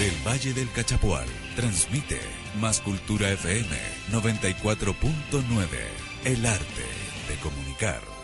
Desde el Valle del Cachapual, transmite Más Cultura FM 94.9. El arte de comunicar.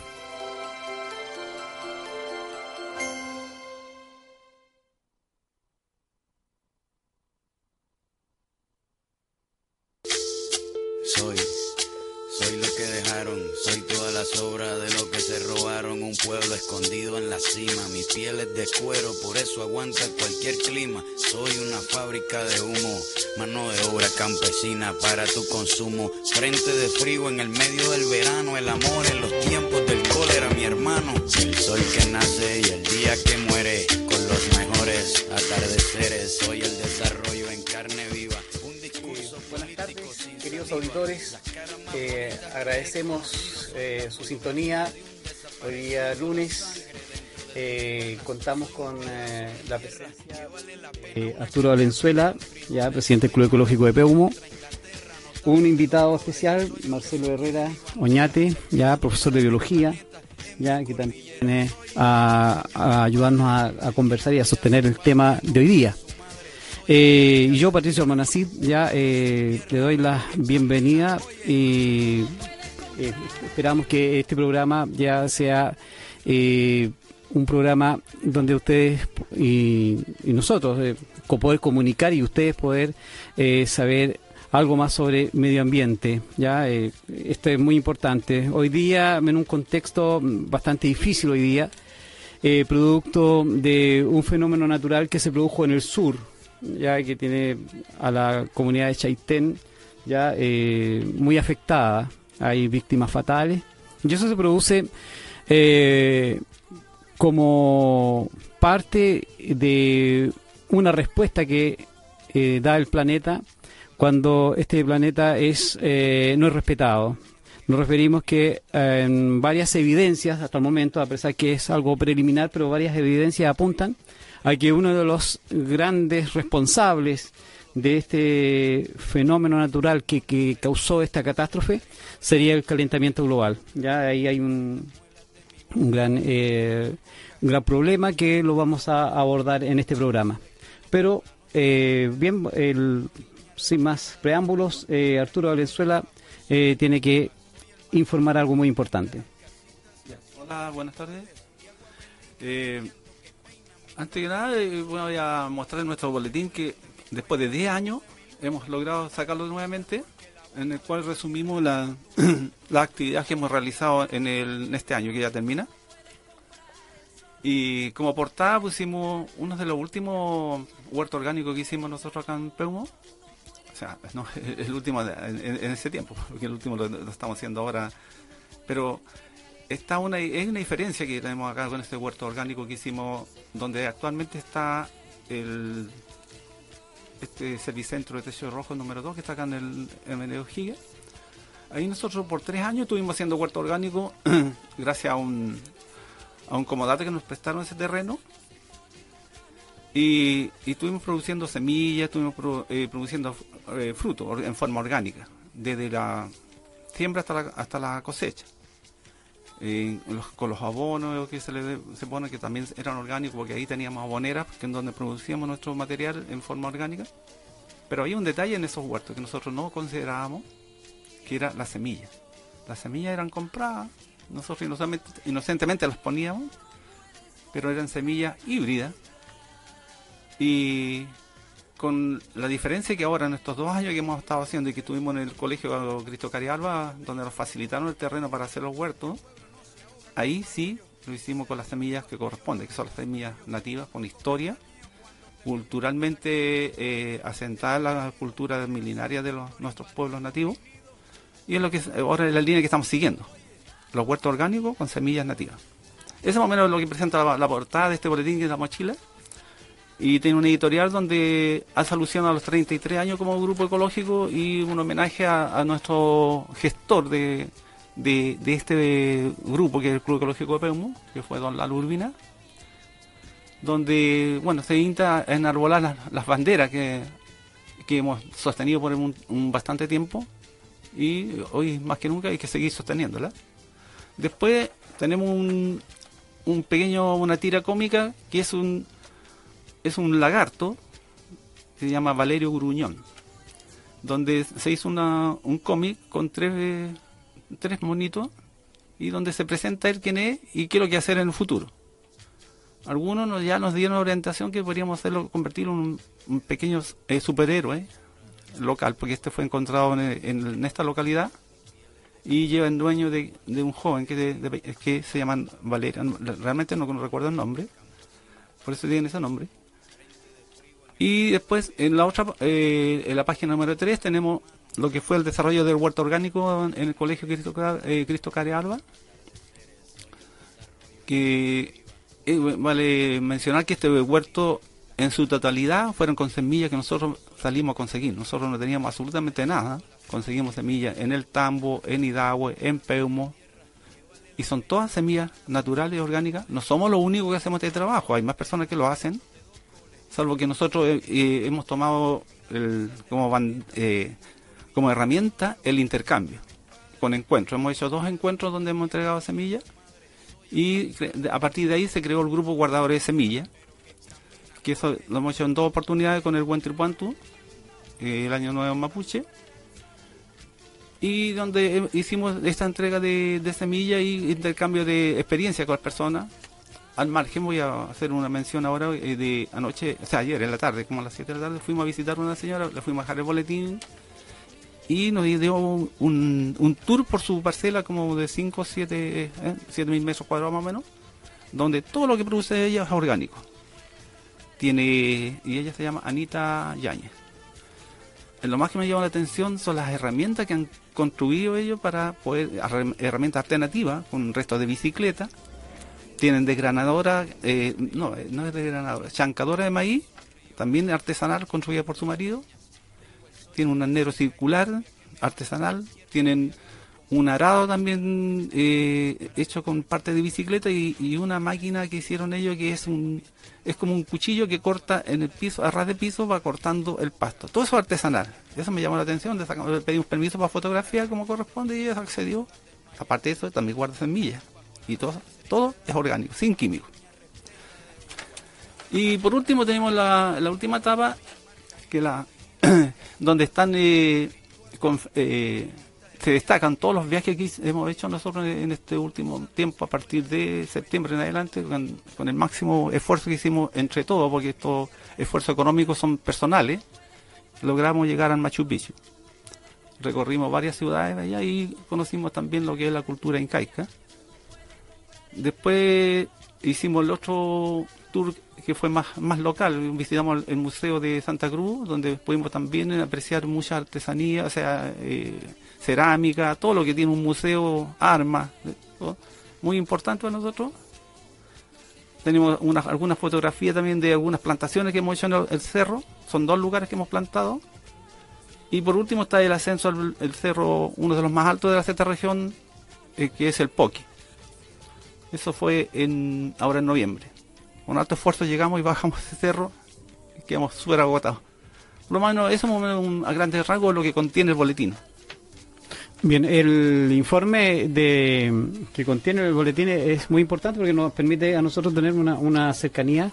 Piel es de cuero, por eso aguanta cualquier clima, soy una fábrica de humo, mano de obra campesina para tu consumo, frente de frío en el medio del verano, el amor en los tiempos del cólera, mi hermano, el sol que nace y el día que muere, con los mejores atardeceres, soy el desarrollo en carne viva, un discurso Buenas tardes, queridos auditores. Eh, agradecemos eh, su sintonía. Hoy día lunes eh, contamos con eh, la presencia de Arturo Valenzuela, ya presidente del Club Ecológico de Peumo. Un invitado especial, Marcelo Herrera Oñate, ya profesor de biología, ya que también viene a, ayudarnos a, conversar y a sostener el tema de hoy día. Eh, y yo, Patricio Manacid, ya eh, le doy la bienvenida y eh, esperamos que este programa ya sea eh, un programa donde ustedes y, nosotros eh, poder comunicar y ustedes poder eh, saber algo más sobre medio ambiente. Ya eh, esto es muy importante. Hoy día, en un contexto bastante difícil hoy día, producto de un fenómeno natural que se produjo en el sur, ya que tiene a la comunidad de Chaitén ya muy afectada. Hay víctimas fatales. Y eso se produce como parte de una respuesta que eh, da el planeta cuando este planeta es eh, no es respetado. Nos referimos que eh, varias evidencias hasta el momento, a pesar que es algo preliminar, pero varias evidencias apuntan a que uno de los grandes responsables de este fenómeno natural que, que causó esta catástrofe sería el calentamiento global. Ya ahí hay un, un gran, eh, un gran problema que lo vamos a abordar en este programa. Pero, eh, bien, el- sin más preámbulos, eh, Arturo Valenzuela eh, tiene que informar algo muy importante. Hola, buenas tardes. Eh, antes que nada, eh, voy a mostrar nuestro boletín que después de 10 años hemos logrado sacarlo nuevamente, en el cual resumimos la, la actividad que hemos realizado en, el, este año que ya termina. Y como portada pusimos uno de los últimos huertos orgánicos que hicimos nosotros acá en Peumo. O sea, no, el último de- en, ese tiempo, porque el último lo, lo estamos haciendo ahora. Pero está una, hay una diferencia que tenemos acá con este huerto orgánico que hicimos, donde actualmente está el este servicentro de techo rojo número 2 que está acá en el MNO Giga. Ahí nosotros por tres años estuvimos haciendo huerto orgánico gracias a un, a un comodate que nos prestaron ese terreno. Y, y estuvimos produciendo semillas, estuvimos eh, produciendo eh, fruto or- en forma orgánica, desde la siembra hasta hasta la cosecha con los abonos que se le se pone que también eran orgánicos porque ahí teníamos aboneras que en donde producíamos nuestro material en forma orgánica. Pero había un detalle en esos huertos que nosotros no considerábamos que era la semilla. Las semillas eran compradas nosotros inocentemente, inocentemente las poníamos pero eran semillas híbridas. Y con la diferencia que ahora en estos dos años que hemos estado haciendo y que estuvimos en el colegio Cristo Carialba donde nos facilitaron el terreno para hacer los huertos ahí sí lo hicimos con las semillas que corresponden, que son las semillas nativas con historia, culturalmente eh, asentada en la cultura milenaria de nuestros pueblos nativos. Y es lo que es- ahora es la línea que estamos siguiendo. Los huertos orgánicos con semillas nativas. Eso es más o menos lo que presenta la, portada de este boletín que es la mochila. Y tiene un editorial donde hace alusión a los 33 años como grupo ecológico y un homenaje a nuestro gestor de, de, de este grupo, que es el Club Ecológico de Peumo, que fue don Lalo Urbina, donde bueno se intenta enarbolar las, las banderas que, que hemos sostenido por un, bastante tiempo y hoy más que nunca hay que seguir sosteniéndola. Después tenemos un, un pequeño, una tira cómica que es un, es un lagarto que se llama Valerio Gruñón, donde se hizo una, un cómic con tres, tres monitos y donde se presenta él quién es y qué es lo que hacer en el futuro. Algunos nos, ya nos dieron orientación que podríamos hacerlo, convertirlo en un, pequeño eh, superhéroe local, porque este fue encontrado en, esta localidad y lleva el dueño de, un joven que, que se llama Valeria. Realmente no recuerdo el nombre, por eso tiene ese nombre. Y después, en la otra, eh, en la página número 3, tenemos lo que fue el desarrollo del huerto orgánico en el Colegio Cristo, eh, Cristo Care Alba, que eh, vale mencionar que este huerto en su totalidad fueron con semillas que nosotros salimos a conseguir. Nosotros no teníamos absolutamente nada. Conseguimos semillas en el Tambo, en Hidahue, en Peumo. Y son todas semillas naturales y orgánicas. No somos los únicos que hacemos este trabajo. Hay más personas que lo hacen. Salvo que nosotros eh, eh, hemos tomado como, como herramienta el intercambio con encuentros. Hemos hecho dos encuentros donde hemos entregado semillas y a partir de ahí se creó el grupo Guardadores de Semillas, que eso lo hemos hecho en dos oportunidades con el Buen Tripuantu, eh, el año nuevo Mapuche, y donde hicimos esta entrega de, semillas y intercambio de experiencia con las personas. Al margen voy a hacer una mención ahora eh, de anoche, o sea, ayer en la tarde, como a las 7 de la tarde, fuimos a visitar a una señora, le fuimos a dejar el boletín y nos dio un, un, tour por su parcela como de 5 o 7 mil metros cuadrados más o menos, donde todo lo que produce ella es orgánico. Tiene, y ella se llama Anita Yañez. Lo más que me llama la atención son las herramientas que han construido ellos para poder, herramientas alternativas con restos de bicicleta. Tienen desgranadora, eh, no, no es desgranadora, chancadora de maíz, también artesanal construida por su marido, tienen un arnero circular artesanal, tienen un arado también eh, hecho con parte de bicicleta y, una máquina que hicieron ellos que es un es como un cuchillo que corta en el piso, a ras de piso va cortando el pasto. Todo eso artesanal. Eso me llamó la atención, de pedimos permiso para fotografiar como corresponde y ella accedió. Aparte de eso, también guarda semillas. Y todo, todo es orgánico, sin químicos. Y por último tenemos la, la última etapa, que la donde están eh, eh, se destacan todos los viajes que hemos hecho nosotros en este último tiempo, a partir de septiembre en adelante, con, el máximo esfuerzo que hicimos entre todos, porque estos esfuerzos económicos son personales, logramos llegar al Machu Picchu. Recorrimos varias ciudades allá y conocimos también lo que es la cultura incaica. Después hicimos el otro tour que fue más, más local. Visitamos el Museo de Santa Cruz, donde pudimos también apreciar mucha artesanía, o sea, eh, cerámica, todo lo que tiene un museo, armas, muy importante para nosotros. Tenemos unas, algunas fotografías también de algunas plantaciones que hemos hecho en el, cerro, son dos lugares que hemos plantado. Y por último está el ascenso al cerro, uno de los más altos de la sexta región, eh, que es el Poqui. Eso fue en ahora en noviembre con alto esfuerzo llegamos y bajamos ese cerro y quedamos súper agotados. Lo menos eso es un, a grandes rasgos lo que contiene el boletín. Bien, el informe de que contiene el boletín es muy importante porque nos permite a nosotros tener una, cercanía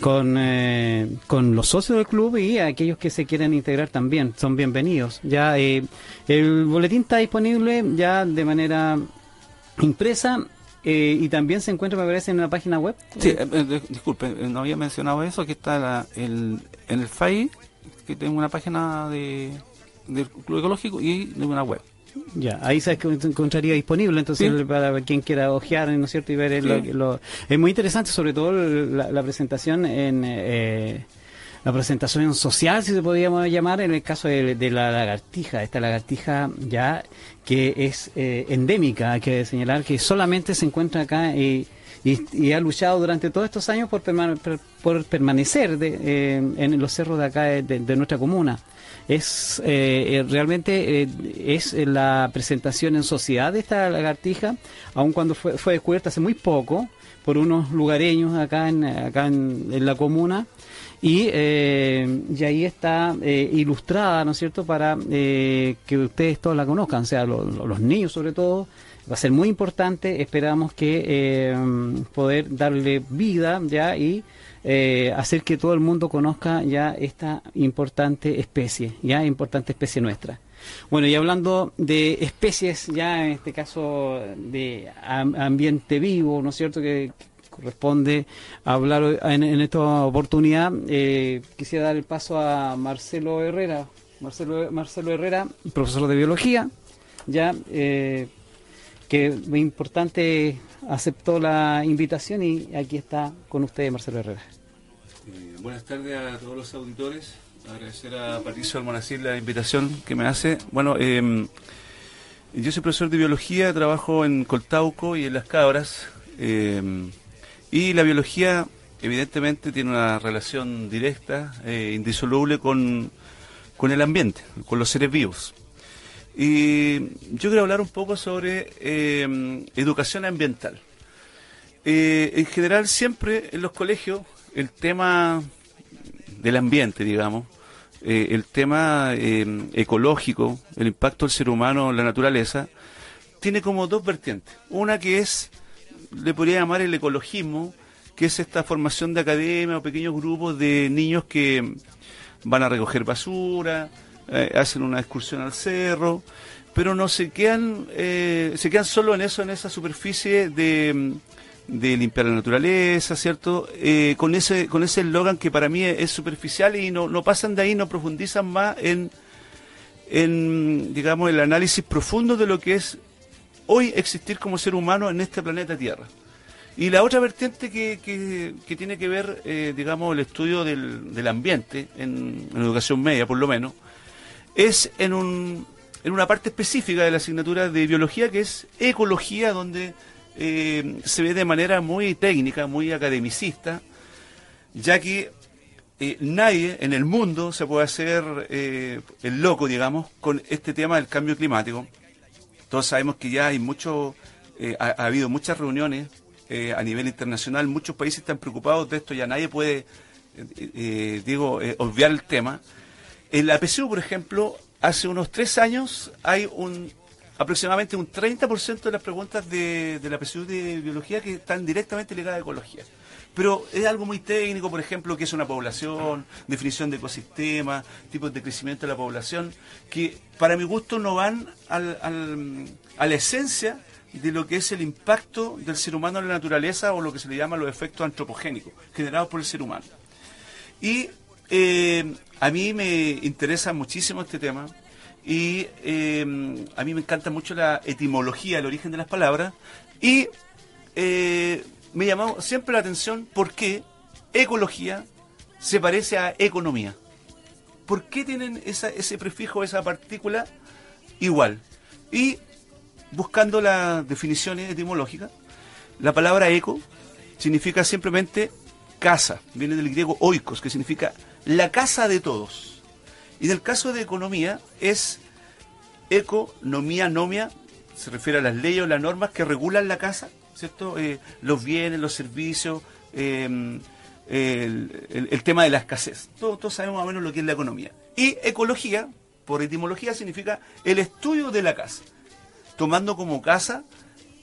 con, eh, con los socios del club y aquellos que se quieren integrar también son bienvenidos. Ya eh, el boletín está disponible ya de manera impresa eh, y también se encuentra, me parece, en una página web. Sí, eh, eh, disculpe, no había mencionado eso, que está el, en el FAI, que tengo una página de, del Club Ecológico y de una web. Ya, ahí se encontraría disponible, entonces para quien quiera ojear, ¿no es cierto? Y ver lo, Es muy interesante, sobre todo la, presentación en... la presentación social, si se podríamos llamar, en el caso de, de, la lagartija. Esta lagartija ya que es eh, endémica, hay que señalar que solamente se encuentra acá y, y, ha luchado durante todos estos años por, por permanecer eh, en los cerros de acá de, nuestra comuna. Es eh, realmente es la presentación en sociedad de esta lagartija, aun cuando fue, fue descubierta hace muy poco por unos lugareños acá en, acá en la comuna y, eh, y ahí está eh, ilustrada, ¿no es cierto?, para eh, que ustedes todos la conozcan, o sea, los niños sobre todo. Va a ser muy importante, esperamos que poder darle vida ya y eh, hacer que todo el mundo conozca ya esta importante especie, ya importante especie nuestra. Bueno, y hablando de especies, ya en este caso de ambiente vivo, ¿no es cierto? Que, corresponde hablar en, esta oportunidad, eh, quisiera dar el paso a Marcelo Herrera. Marcelo, Marcelo Herrera, profesor de biología, ya eh, que muy importante aceptó la invitación y aquí está con usted Marcelo Herrera. Eh, buenas tardes a todos los auditores. Agradecer a Patricio Almonacil la invitación que me hace. Bueno, em, yo soy profesor de biología, trabajo en Coltauco y en Las Cabras. Em, y la biología, evidentemente, tiene una relación directa, e indisoluble con, con el ambiente, con los seres vivos. Y yo quiero hablar un poco sobre em, educación ambiental. Eh, en general, siempre en los colegios, el tema del ambiente, digamos, eh, el tema em, ecológico, el impacto del ser humano en la naturaleza, tiene como dos vertientes. Una que es, le podría llamar el ecologismo, que es esta formación de academia o pequeños grupos de niños que van a recoger basura, eh, hacen una excursión al cerro, pero no se quedan, eh, se quedan solo en eso, en esa superficie de, limpiar la naturaleza, ¿cierto? Eh, con ese con ese eslogan que para mí es, superficial y no, no pasan de ahí, no profundizan más en, digamos, el análisis profundo de lo que es hoy existir como ser humano en este planeta Tierra. Y la otra vertiente que, que, tiene que ver, digamos, el estudio del, del ambiente, en, educación media por lo menos, es en, un, en una parte específica de la asignatura de biología que es ecología, donde eh, se ve de manera muy técnica, muy academicista, ya que eh, nadie en el mundo se puede hacer eh, el loco, digamos, con este tema del cambio climático. Todos sabemos que ya hay mucho, ha, ha, habido muchas reuniones a nivel internacional, muchos países están preocupados de esto, ya nadie puede, digo, obviar el tema. En la PSU, por ejemplo, hace unos tres años hay un aproximadamente un 30% de las preguntas de, la PSU de biología que están directamente ligadas a ecología. Pero es algo muy técnico, por ejemplo, que es una población, definición de ecosistema, tipos de crecimiento de la población, que para mi gusto no van al, a la esencia de lo que es el impacto del ser humano en la naturaleza o lo que se le llama los efectos antropogénicos generados por el ser humano. Y eh, a mí me interesa muchísimo este tema y eh, a mí me encanta mucho la etimología, el origen de las palabras y eh, me llamó siempre la atención por qué ecología se parece a economía. ¿Por qué tienen ese prefijo, esa partícula igual? Y buscando las definiciones etimológicas, la palabra eco significa simplemente casa, viene del griego oikos, que significa la casa de todos. Y en el caso de economía es economía, nomia, se refiere a las leyes o las normas que regulan la casa, ¿cierto? Eh, los bienes, los servicios, em, el, tema de la escasez. Todos, todos sabemos más o menos lo que es la economía. Y ecología, por etimología, significa el estudio de la casa, tomando como casa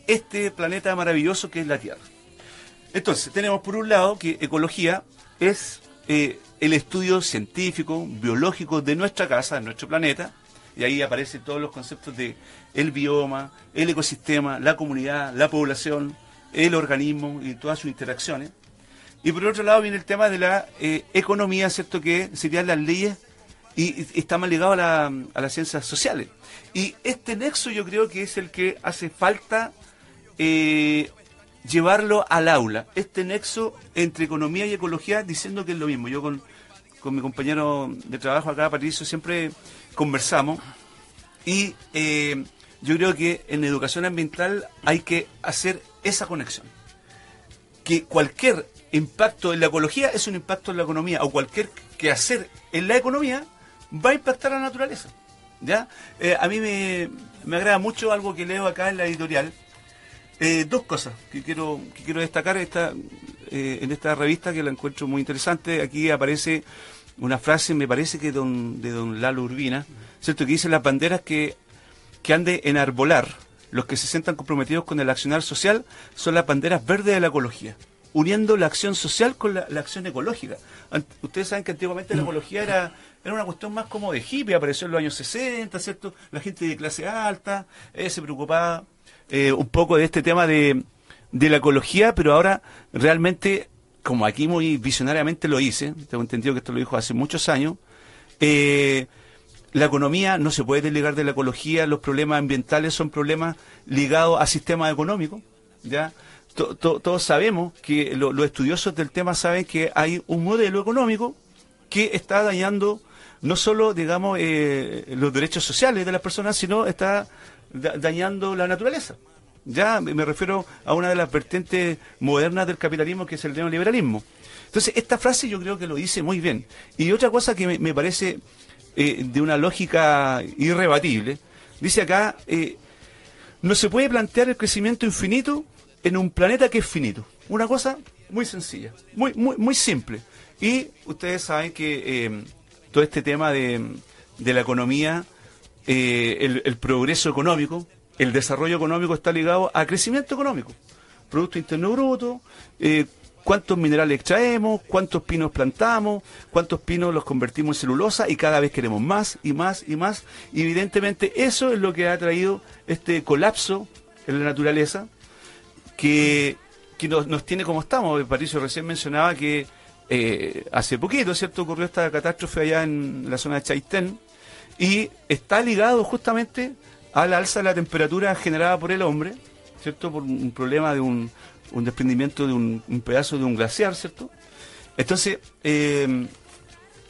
este planeta maravilloso que es la Tierra. Entonces, tenemos por un lado que ecología es eh, el estudio científico, biológico de nuestra casa, de nuestro planeta, y ahí aparecen todos los conceptos de el bioma, el ecosistema, la comunidad, la población, el organismo y todas sus interacciones. Y por otro lado viene el tema de la eh, economía, ¿cierto? Que serían las leyes y, está más ligado a, las ciencias sociales. Y este nexo yo creo que es el que hace falta eh, llevarlo al aula, este nexo entre economía y ecología, diciendo que es lo mismo. Yo con con mi compañero de trabajo acá, Patricio, siempre conversamos y eh, yo creo que en educación ambiental hay que hacer esa conexión. Que cualquier impacto en la ecología es un impacto en la economía o cualquier que hacer en la economía va a impactar a la naturaleza. ¿ya? Eh, a mí me, me, agrada mucho algo que leo acá en la editorial. Eh, dos cosas que quiero, que quiero destacar esta, en esta revista que la encuentro muy interesante. Aquí aparece una frase, me parece que don, de don Lalo Urbina, ¿cierto? Que dice las banderas que, que han de enarbolar los que se sientan comprometidos con el accionar social son las banderas verdes de la ecología. uniendo la acción social con la, acción ecológica. ustedes saben que antiguamente la ecología era, era una cuestión más como de hippie, apareció en los años 60, ¿cierto? La gente de clase alta eh, se preocupaba eh, un poco de este tema de, de la ecología, pero ahora realmente, como aquí muy visionariamente lo hice, tengo entendido que esto lo dijo hace muchos años, eh, la economía no se puede desligar de la ecología, los problemas ambientales son problemas ligados a sistemas económicos, ¿ya? todos sabemos que los estudiosos del tema saben que hay un modelo económico que está dañando no solo, digamos, eh, los derechos sociales de las personas, sino está dañando la naturaleza. Ya me refiero a una de las vertientes modernas del capitalismo, que es el neoliberalismo. Entonces, esta frase yo creo que lo dice muy bien. Y otra cosa que me, parece eh, de una lógica irrebatible, dice acá, eh, no se puede plantear el crecimiento infinito en un planeta que es finito. Una cosa muy sencilla, muy, muy, muy simple. Y ustedes saben que eh, todo este tema de, de la economía, el, el, progreso económico, el desarrollo económico está ligado a crecimiento económico. Producto Interno Bruto, eh, cuántos minerales extraemos, cuántos pinos plantamos, cuántos pinos los convertimos en celulosa y cada vez queremos más y más y más. Evidentemente eso es lo que ha traído este colapso en la naturaleza que, nos, tiene como estamos. Patricio recién mencionaba que eh, hace poquito, ¿cierto?, ocurrió esta catástrofe allá en la zona de Chaitén y está ligado justamente al alza de la temperatura generada por el hombre, ¿cierto? Por un problema de un, desprendimiento de un, pedazo de un glaciar, ¿cierto? Entonces, eh,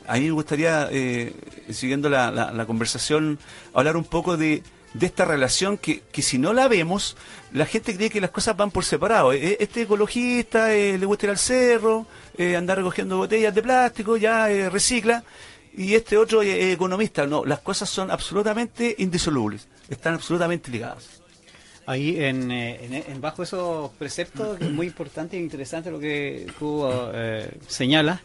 a mí me gustaría, eh, siguiendo la, conversación, hablar un poco de, esta relación que, que, si no la vemos, la gente cree que las cosas van por separado. E, este ecologista eh, le gusta ir al cerro, andar recogiendo botellas de plástico, ya recicla, y este otro economista. No, las cosas son absolutamente indisolubles están absolutamente ligados. Ahí, en, eh, en, bajo esos preceptos, es muy importante e interesante lo que tú eh, señalas,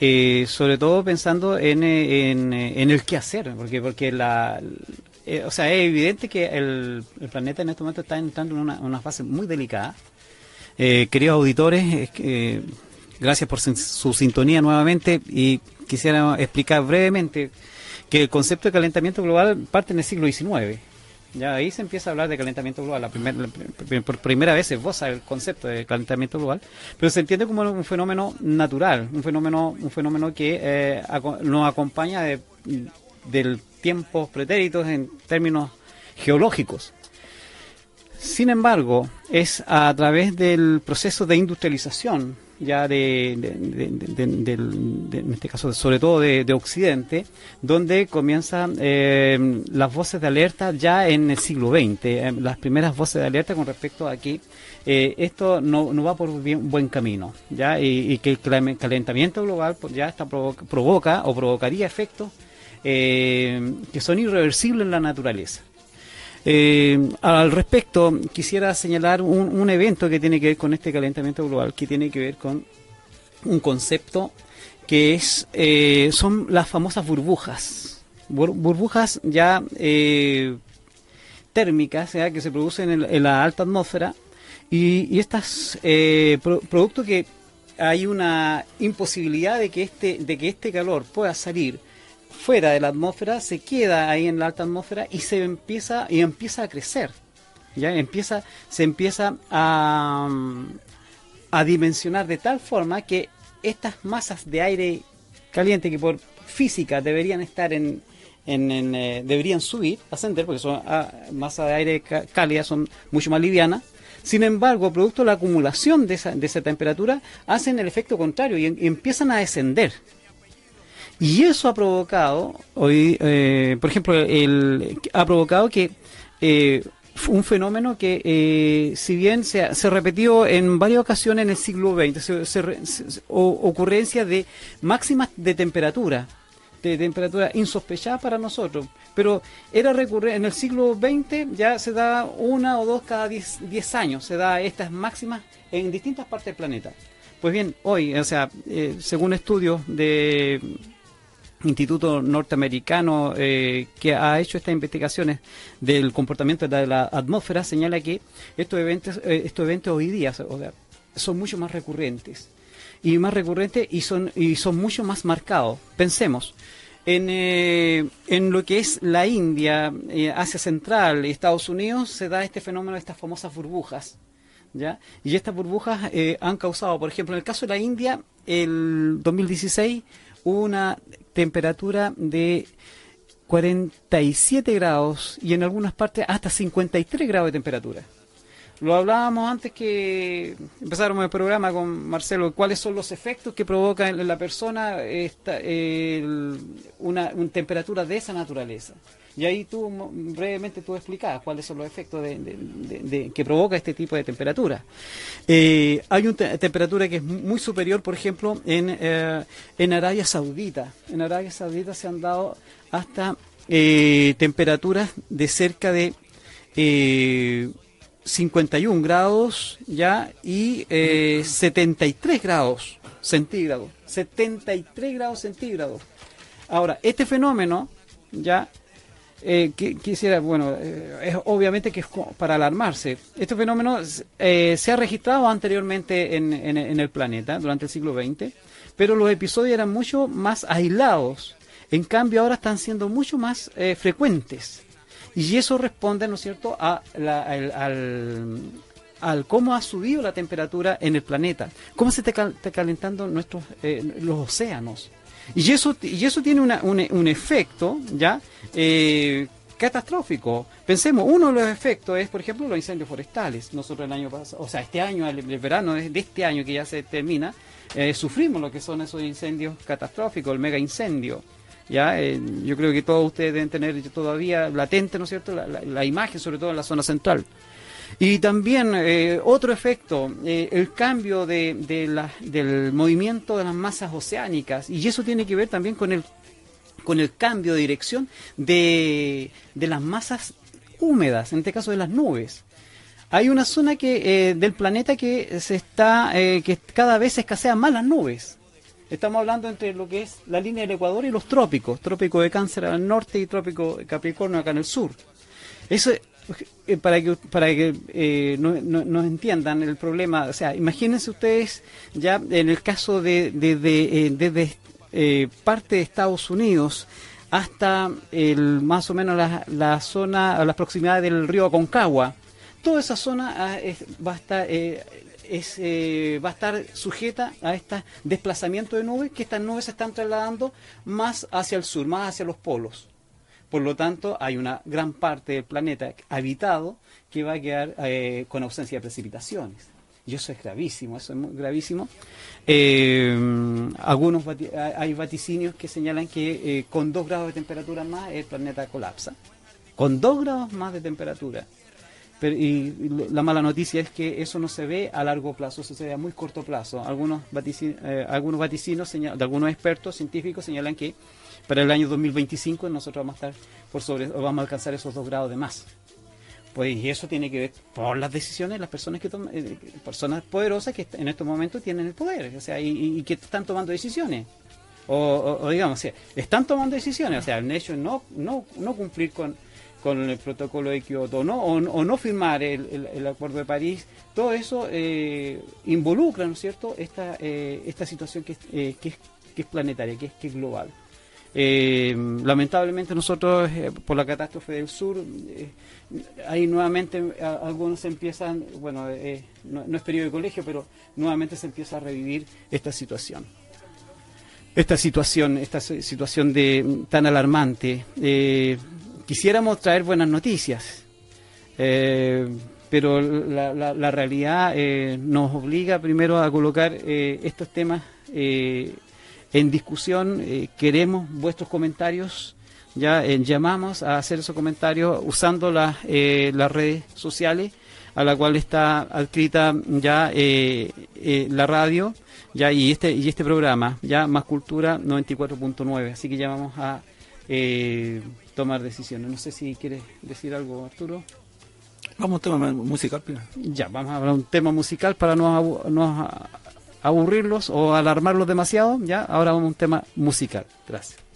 eh, sobre todo pensando en, en, el qué hacer, porque, porque la, o sea, es evidente que el, planeta en este momento está entrando en una, una fase muy delicada. queridos auditores, gracias por su sintonía nuevamente y quisiera explicar brevemente que el concepto de calentamiento global parte en el siglo XIX ya ahí se empieza a hablar de calentamiento global. La por primera vez se esboza el concepto de calentamiento global, pero se entiende como un fenómeno natural, un fenómeno, un fenómeno que eh, nos acompaña de, del tiempo pretéritos en términos geológicos. Sin embargo, es a través del proceso de industrialización ya de, en este caso sobre todo de, Occidente, donde comienzan eh, las voces de alerta ya en el siglo XX, eh, las primeras voces de alerta con respecto a que eh, esto no, no, va por bien, buen camino, ya y, que el calentamiento global pues, ya está provoca, o provocaría efectos que son irreversibles en la naturaleza. Eh, al respecto, quisiera señalar un, evento que tiene que ver con este calentamiento global, que tiene que ver con un concepto que es eh, son las famosas burbujas. burbujas ya eh, térmicas que se producen en, la alta atmósfera y, estas producto que hay una imposibilidad de que este de que este calor pueda salir fuera de la atmósfera, se queda ahí en la alta atmósfera y se empieza y empieza a crecer. Ya empieza se empieza a, a dimensionar de tal forma que estas masas de aire caliente que por física deberían estar en, en, eh, deberían subir, ascender, porque son ah, masas de aire cálida son mucho más livianas. Sin embargo, producto de la acumulación de esa, de esa temperatura, hacen el efecto contrario y empiezan a descender. Y eso ha provocado, hoy, eh, por ejemplo, el, ha provocado que eh, un fenómeno que, eh, si bien se, se repetió en varias ocasiones en el siglo XX, se, ocurrencia de máximas de temperatura, de temperatura insospechada para nosotros, pero era recurrente, en el siglo XX ya se da una o dos cada diez años, se da estas máximas en distintas partes del planeta. Pues bien, hoy, o sea, según estudios de instituto norteamericano eh, que ha hecho estas investigaciones del comportamiento de la atmósfera señala que estos eventos, eh, estos eventos hoy día, son mucho más recurrentes y más recurrentes y son, y son mucho más marcados. Pensemos, en, eh, en lo que es la India, Asia Central y Estados Unidos se da este fenómeno de estas famosas burbujas. ¿ya? Y estas burbujas han causado, por ejemplo, en el caso de la India, el 2016 hubo una temperatura de 47 grados y en algunas partes hasta 53 grados de temperatura. Lo hablábamos antes que empezáramos el programa con Marcelo, cuáles son los efectos que provoca en la persona esta, una, temperatura de esa naturaleza. Y ahí tú brevemente tú explicabas cuáles son los efectos de, que provoca este tipo de temperatura. Eh, hay una temperatura que es muy superior, por ejemplo, en, eh, en Arabia Saudita. En Arabia Saudita se han dado hasta eh, temperaturas de cerca de 51 grados ya y eh, 73 grados centígrados. 73 grados centígrados. Ahora, este fenómeno ya eh, quisiera, bueno, eh, es obviamente que es para alarmarse. Este fenómeno eh, se ha registrado anteriormente en, en, el planeta durante el siglo XX, pero los episodios eran mucho más aislados. En cambio, ahora están siendo mucho más eh, frecuentes. Y eso responde, ¿no es cierto?, a al, cómo ha subido la temperatura en el planeta, cómo se está, calentando nuestros los océanos. Y eso, y eso tiene un, efecto, ¿ya? Eh, catastrófico. Pensemos, uno de los efectos es, por ejemplo, los incendios forestales. Nosotros el año pasado, o sea, este año, el, verano de, este año que ya se termina, eh, sufrimos lo que son esos incendios catastróficos, el mega incendio. ¿ya? Eh, yo creo que todos ustedes deben tener todavía latente, ¿no es cierto?, la, imagen, sobre todo en la zona central. Y también eh, otro efecto, eh, el cambio de, del movimiento de las masas oceánicas, y eso tiene que ver también con el, con el cambio de dirección de, de las masas húmedas, en este caso de las nubes. Hay una zona que, del planeta que se está, que cada vez escasean más las nubes. Estamos hablando entre lo que es la línea del Ecuador y los trópicos, trópico de Cáncer al norte y trópico de Capricornio acá en el sur. Eso eh, para que para que eh, nos entiendan el problema, o sea, imagínense ustedes ya en el caso de desde eh, parte de Estados Unidos hasta el más o menos la, la zona, a las proximidades del río Aconcagua, toda esa zona ah, va a estar es, eh, va a estar sujeta a este desplazamiento de nubes, que estas nubes se están trasladando más hacia el sur, más hacia los polos. Por lo tanto, hay una gran parte del planeta habitado que va a quedar eh, con ausencia de precipitaciones. Y eso es gravísimo, eso es muy gravísimo. Eh, algunos hay vaticinios que señalan que con dos grados de temperatura más el planeta colapsa. Con dos grados más de temperatura y la mala noticia es que eso no se ve a largo plazo, eso se ve a muy corto plazo. Algunos, vaticinios, eh, algunos vaticinos de algunos expertos científicos señalan que para el año 2025 nosotros vamos a estar por sobre, vamos a alcanzar esos dos grados de más. Pues y eso tiene que ver por las decisiones de las personas que toman, eh, personas poderosas que en estos momentos tienen el poder, o sea, y, que están tomando decisiones. O, digamos, o están tomando decisiones, o sea, el hecho no, no, no cumplir con, con el protocolo de Kioto ¿no? o, no firmar el, Acuerdo de París, todo eso eh, involucra, ¿no es cierto?, esta, eh, esta situación que, eh, que, es, que es planetaria, que es, que es global. Lamentablemente nosotros, por la catástrofe del sur, ahí nuevamente algunos empiezan, bueno, no, no, es periodo de colegio, pero nuevamente se empieza a revivir esta situación. Esta situación, esta situación de tan alarmante quisiéramos traer buenas noticias, eh, pero la, realidad eh, nos obliga primero a colocar eh, estos temas en discusión. queremos vuestros comentarios, ya llamamos a hacer esos comentarios usando las redes sociales a la cual está adscrita ya la radio ya y este y este programa ya más cultura 94.9 así que ya vamos a tomar decisiones. No sé si quieres decir algo, Arturo. Vamos a un tema musical Ya, vamos a hablar un tema musical para no, no aburrirlos o alarmarlos demasiado. Ya, ahora un tema musical. Gracias.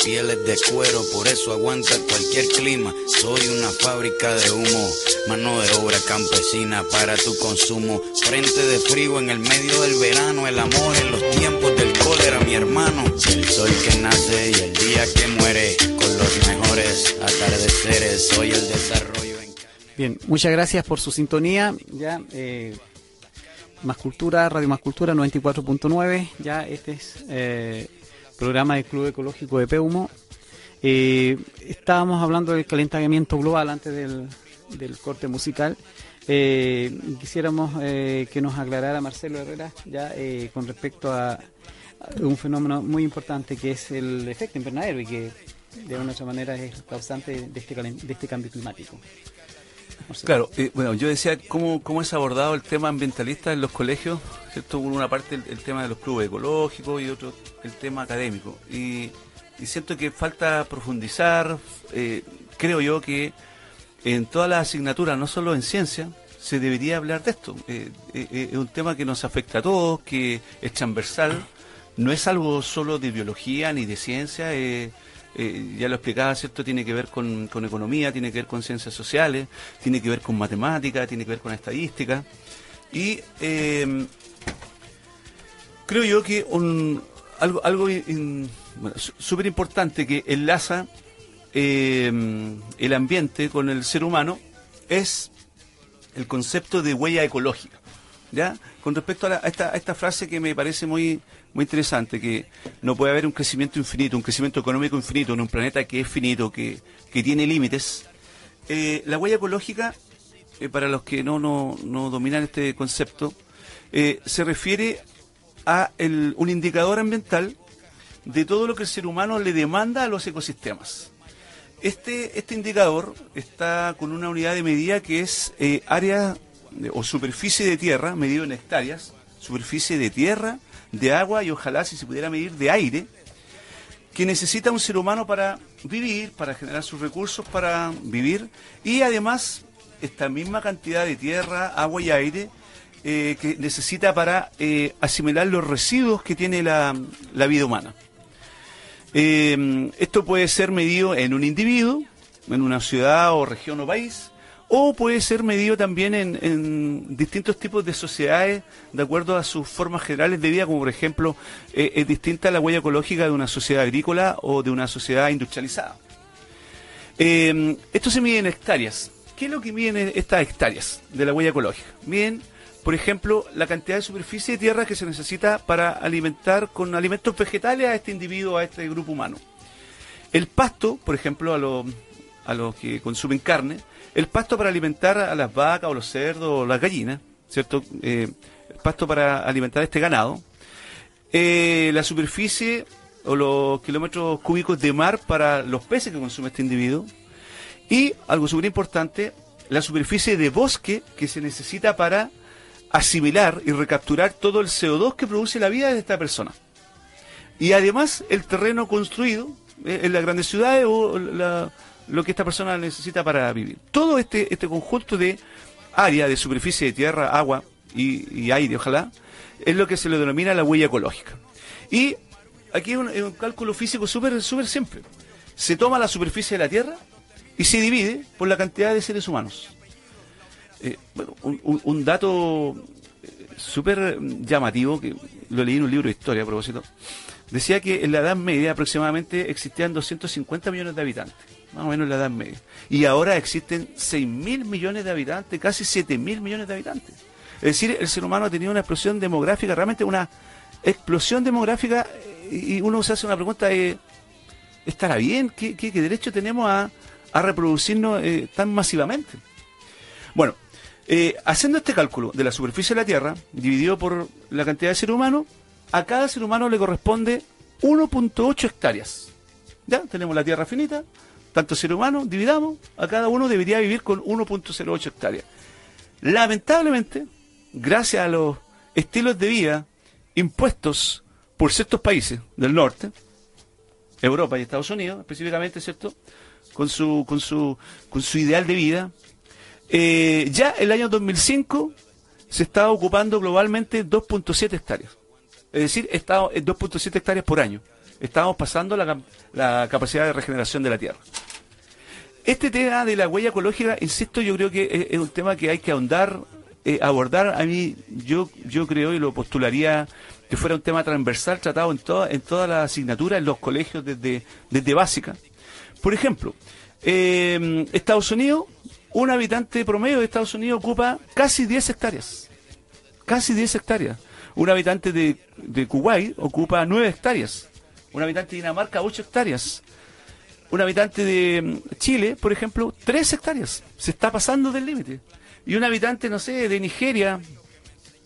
Cima, mi piel es de cuero, por eso aguanta cualquier clima. Soy una fábrica de humo, mano de obra campesina para tu consumo. Frente de frío en el medio del verano, el amor en los tiempos del cólera, mi hermano. El sol que nace y el día que muere, con los mejores atardeceres. Soy el desarrollo en Bien, muchas gracias por su sintonía. Ya, eh, Más Cultura, Radio Más Cultura 94.9. Ya este es eh, programa del Club Ecológico de Peumo. Eh, estábamos hablando del calentamiento global antes del, corte musical. Eh, quisiéramos eh, que nos aclarara Marcelo Herrera ya con respecto a, un fenómeno muy importante que es el efecto invernadero y que de una u otra manera es causante de este, de este cambio climático. Claro, eh, bueno, yo decía cómo, cómo es abordado el tema ambientalista en los colegios, ¿cierto? Por una parte el, tema de los clubes ecológicos y otro el tema académico. Y, siento que falta profundizar, eh, creo yo que en todas las asignaturas, no solo en ciencia, se debería hablar de esto. Eh, es un tema que nos afecta a todos, que es transversal, no es algo solo de biología ni de ciencia, eh, ya lo explicaba, ¿cierto? Tiene que ver con, con economía, tiene que ver con ciencias sociales, tiene que ver con matemática, tiene que ver con estadística. Y eh, creo yo que un, algo, algo bueno, súper importante que enlaza eh, el ambiente con el ser humano es el concepto de huella ecológica. ¿Ya? Con respecto a, la- a esta frase que me parece muy, muy interesante, que no puede haber un crecimiento infinito, un crecimiento económico infinito en un planeta que es finito, que, que tiene límites. Eh, la huella ecológica, eh, para los que no, no, no dominan este concepto, eh, se refiere a el- un indicador ambiental de todo lo que el ser humano le demanda a los ecosistemas. este, este indicador está con una unidad de medida que es área o superficie de tierra, medido en hectáreas, superficie de tierra, de agua y ojalá si se pudiera medir de aire, que necesita un ser humano para vivir, para generar sus recursos para vivir y además esta misma cantidad de tierra, agua y aire eh, que necesita para eh, asimilar los residuos que tiene la, la vida humana. Eh, esto puede ser medido en un individuo, en una ciudad o región o país, o puede ser medido también en, distintos tipos de sociedades de acuerdo a sus formas generales de vida, como por ejemplo eh, es distinta la huella ecológica de una sociedad agrícola o de una sociedad industrializada. Eh, esto se mide en hectáreas. ¿Qué es lo que miden estas hectáreas de la huella ecológica? Miden, por ejemplo, la cantidad de superficie de tierra que se necesita para alimentar con alimentos vegetales a este individuo, a este grupo humano. El pasto, por ejemplo, a, a los que consumen carne, el pasto para alimentar a las vacas o los cerdos o las gallinas, ¿cierto? Eh, el pasto para alimentar a este ganado. Eh, la superficie o los kilómetros cúbicos de mar para los peces que consume este individuo. Y, algo súper importante, la superficie de bosque que se necesita para asimilar y recapturar todo el CO2 que produce la vida de esta persona. Y además el terreno construido eh, en las grandes ciudades o la, lo que esta persona necesita para vivir. Todo este, este conjunto de área, de superficie de tierra, agua y, aire, ojalá, es lo que se le denomina la huella ecológica. Y aquí es un, cálculo físico súper súper simple. Se toma la superficie de la Tierra y se divide por la cantidad de seres humanos. Eh, bueno, un, dato eh, súper llamativo, que lo leí en un libro de historia a propósito, decía que en la Edad Media aproximadamente existían 250 millones de habitantes más o menos la Edad Media. Y ahora existen 6 mil millones de habitantes, casi 7 mil millones de habitantes. Es decir, el ser humano ha tenido una explosión demográfica, realmente una explosión demográfica, y uno se hace una pregunta, eh, ¿estará bien? ¿Qué, derecho tenemos a, reproducirnos eh, tan masivamente? Bueno, eh, haciendo este cálculo de la superficie de la Tierra, dividido por la cantidad de ser humano, a cada ser humano le corresponde 1.8 hectáreas. Ya, tenemos la Tierra finita, tanto ser humano, dividamos, a cada uno debería vivir con 1.08 hectáreas. Lamentablemente, gracias a los estilos de vida impuestos por ciertos países del norte, Europa y Estados Unidos específicamente, ¿cierto? Con su, con su, con su ideal de vida, eh, ya el año 2005 se estaba ocupando globalmente 2.7 hectáreas. Es decir, 2.7 hectáreas por año estamos pasando la, capacidad de regeneración de la Tierra. Este tema de la huella ecológica, insisto, yo creo que es, un tema que hay que ahondar, eh, abordar. A mí, yo, yo creo y lo postularía que fuera un tema transversal tratado en, toda, en todas las asignaturas, en los colegios desde, desde básica. Por ejemplo, eh, Estados Unidos, un habitante promedio de Estados Unidos ocupa casi 10 hectáreas. Casi 10 hectáreas. Un habitante de, de Kuwait ocupa 9 hectáreas un habitante de Dinamarca 8 hectáreas, un habitante de mm, Chile, por ejemplo, 3 hectáreas. Se está pasando del límite. Y un habitante, no sé, de Nigeria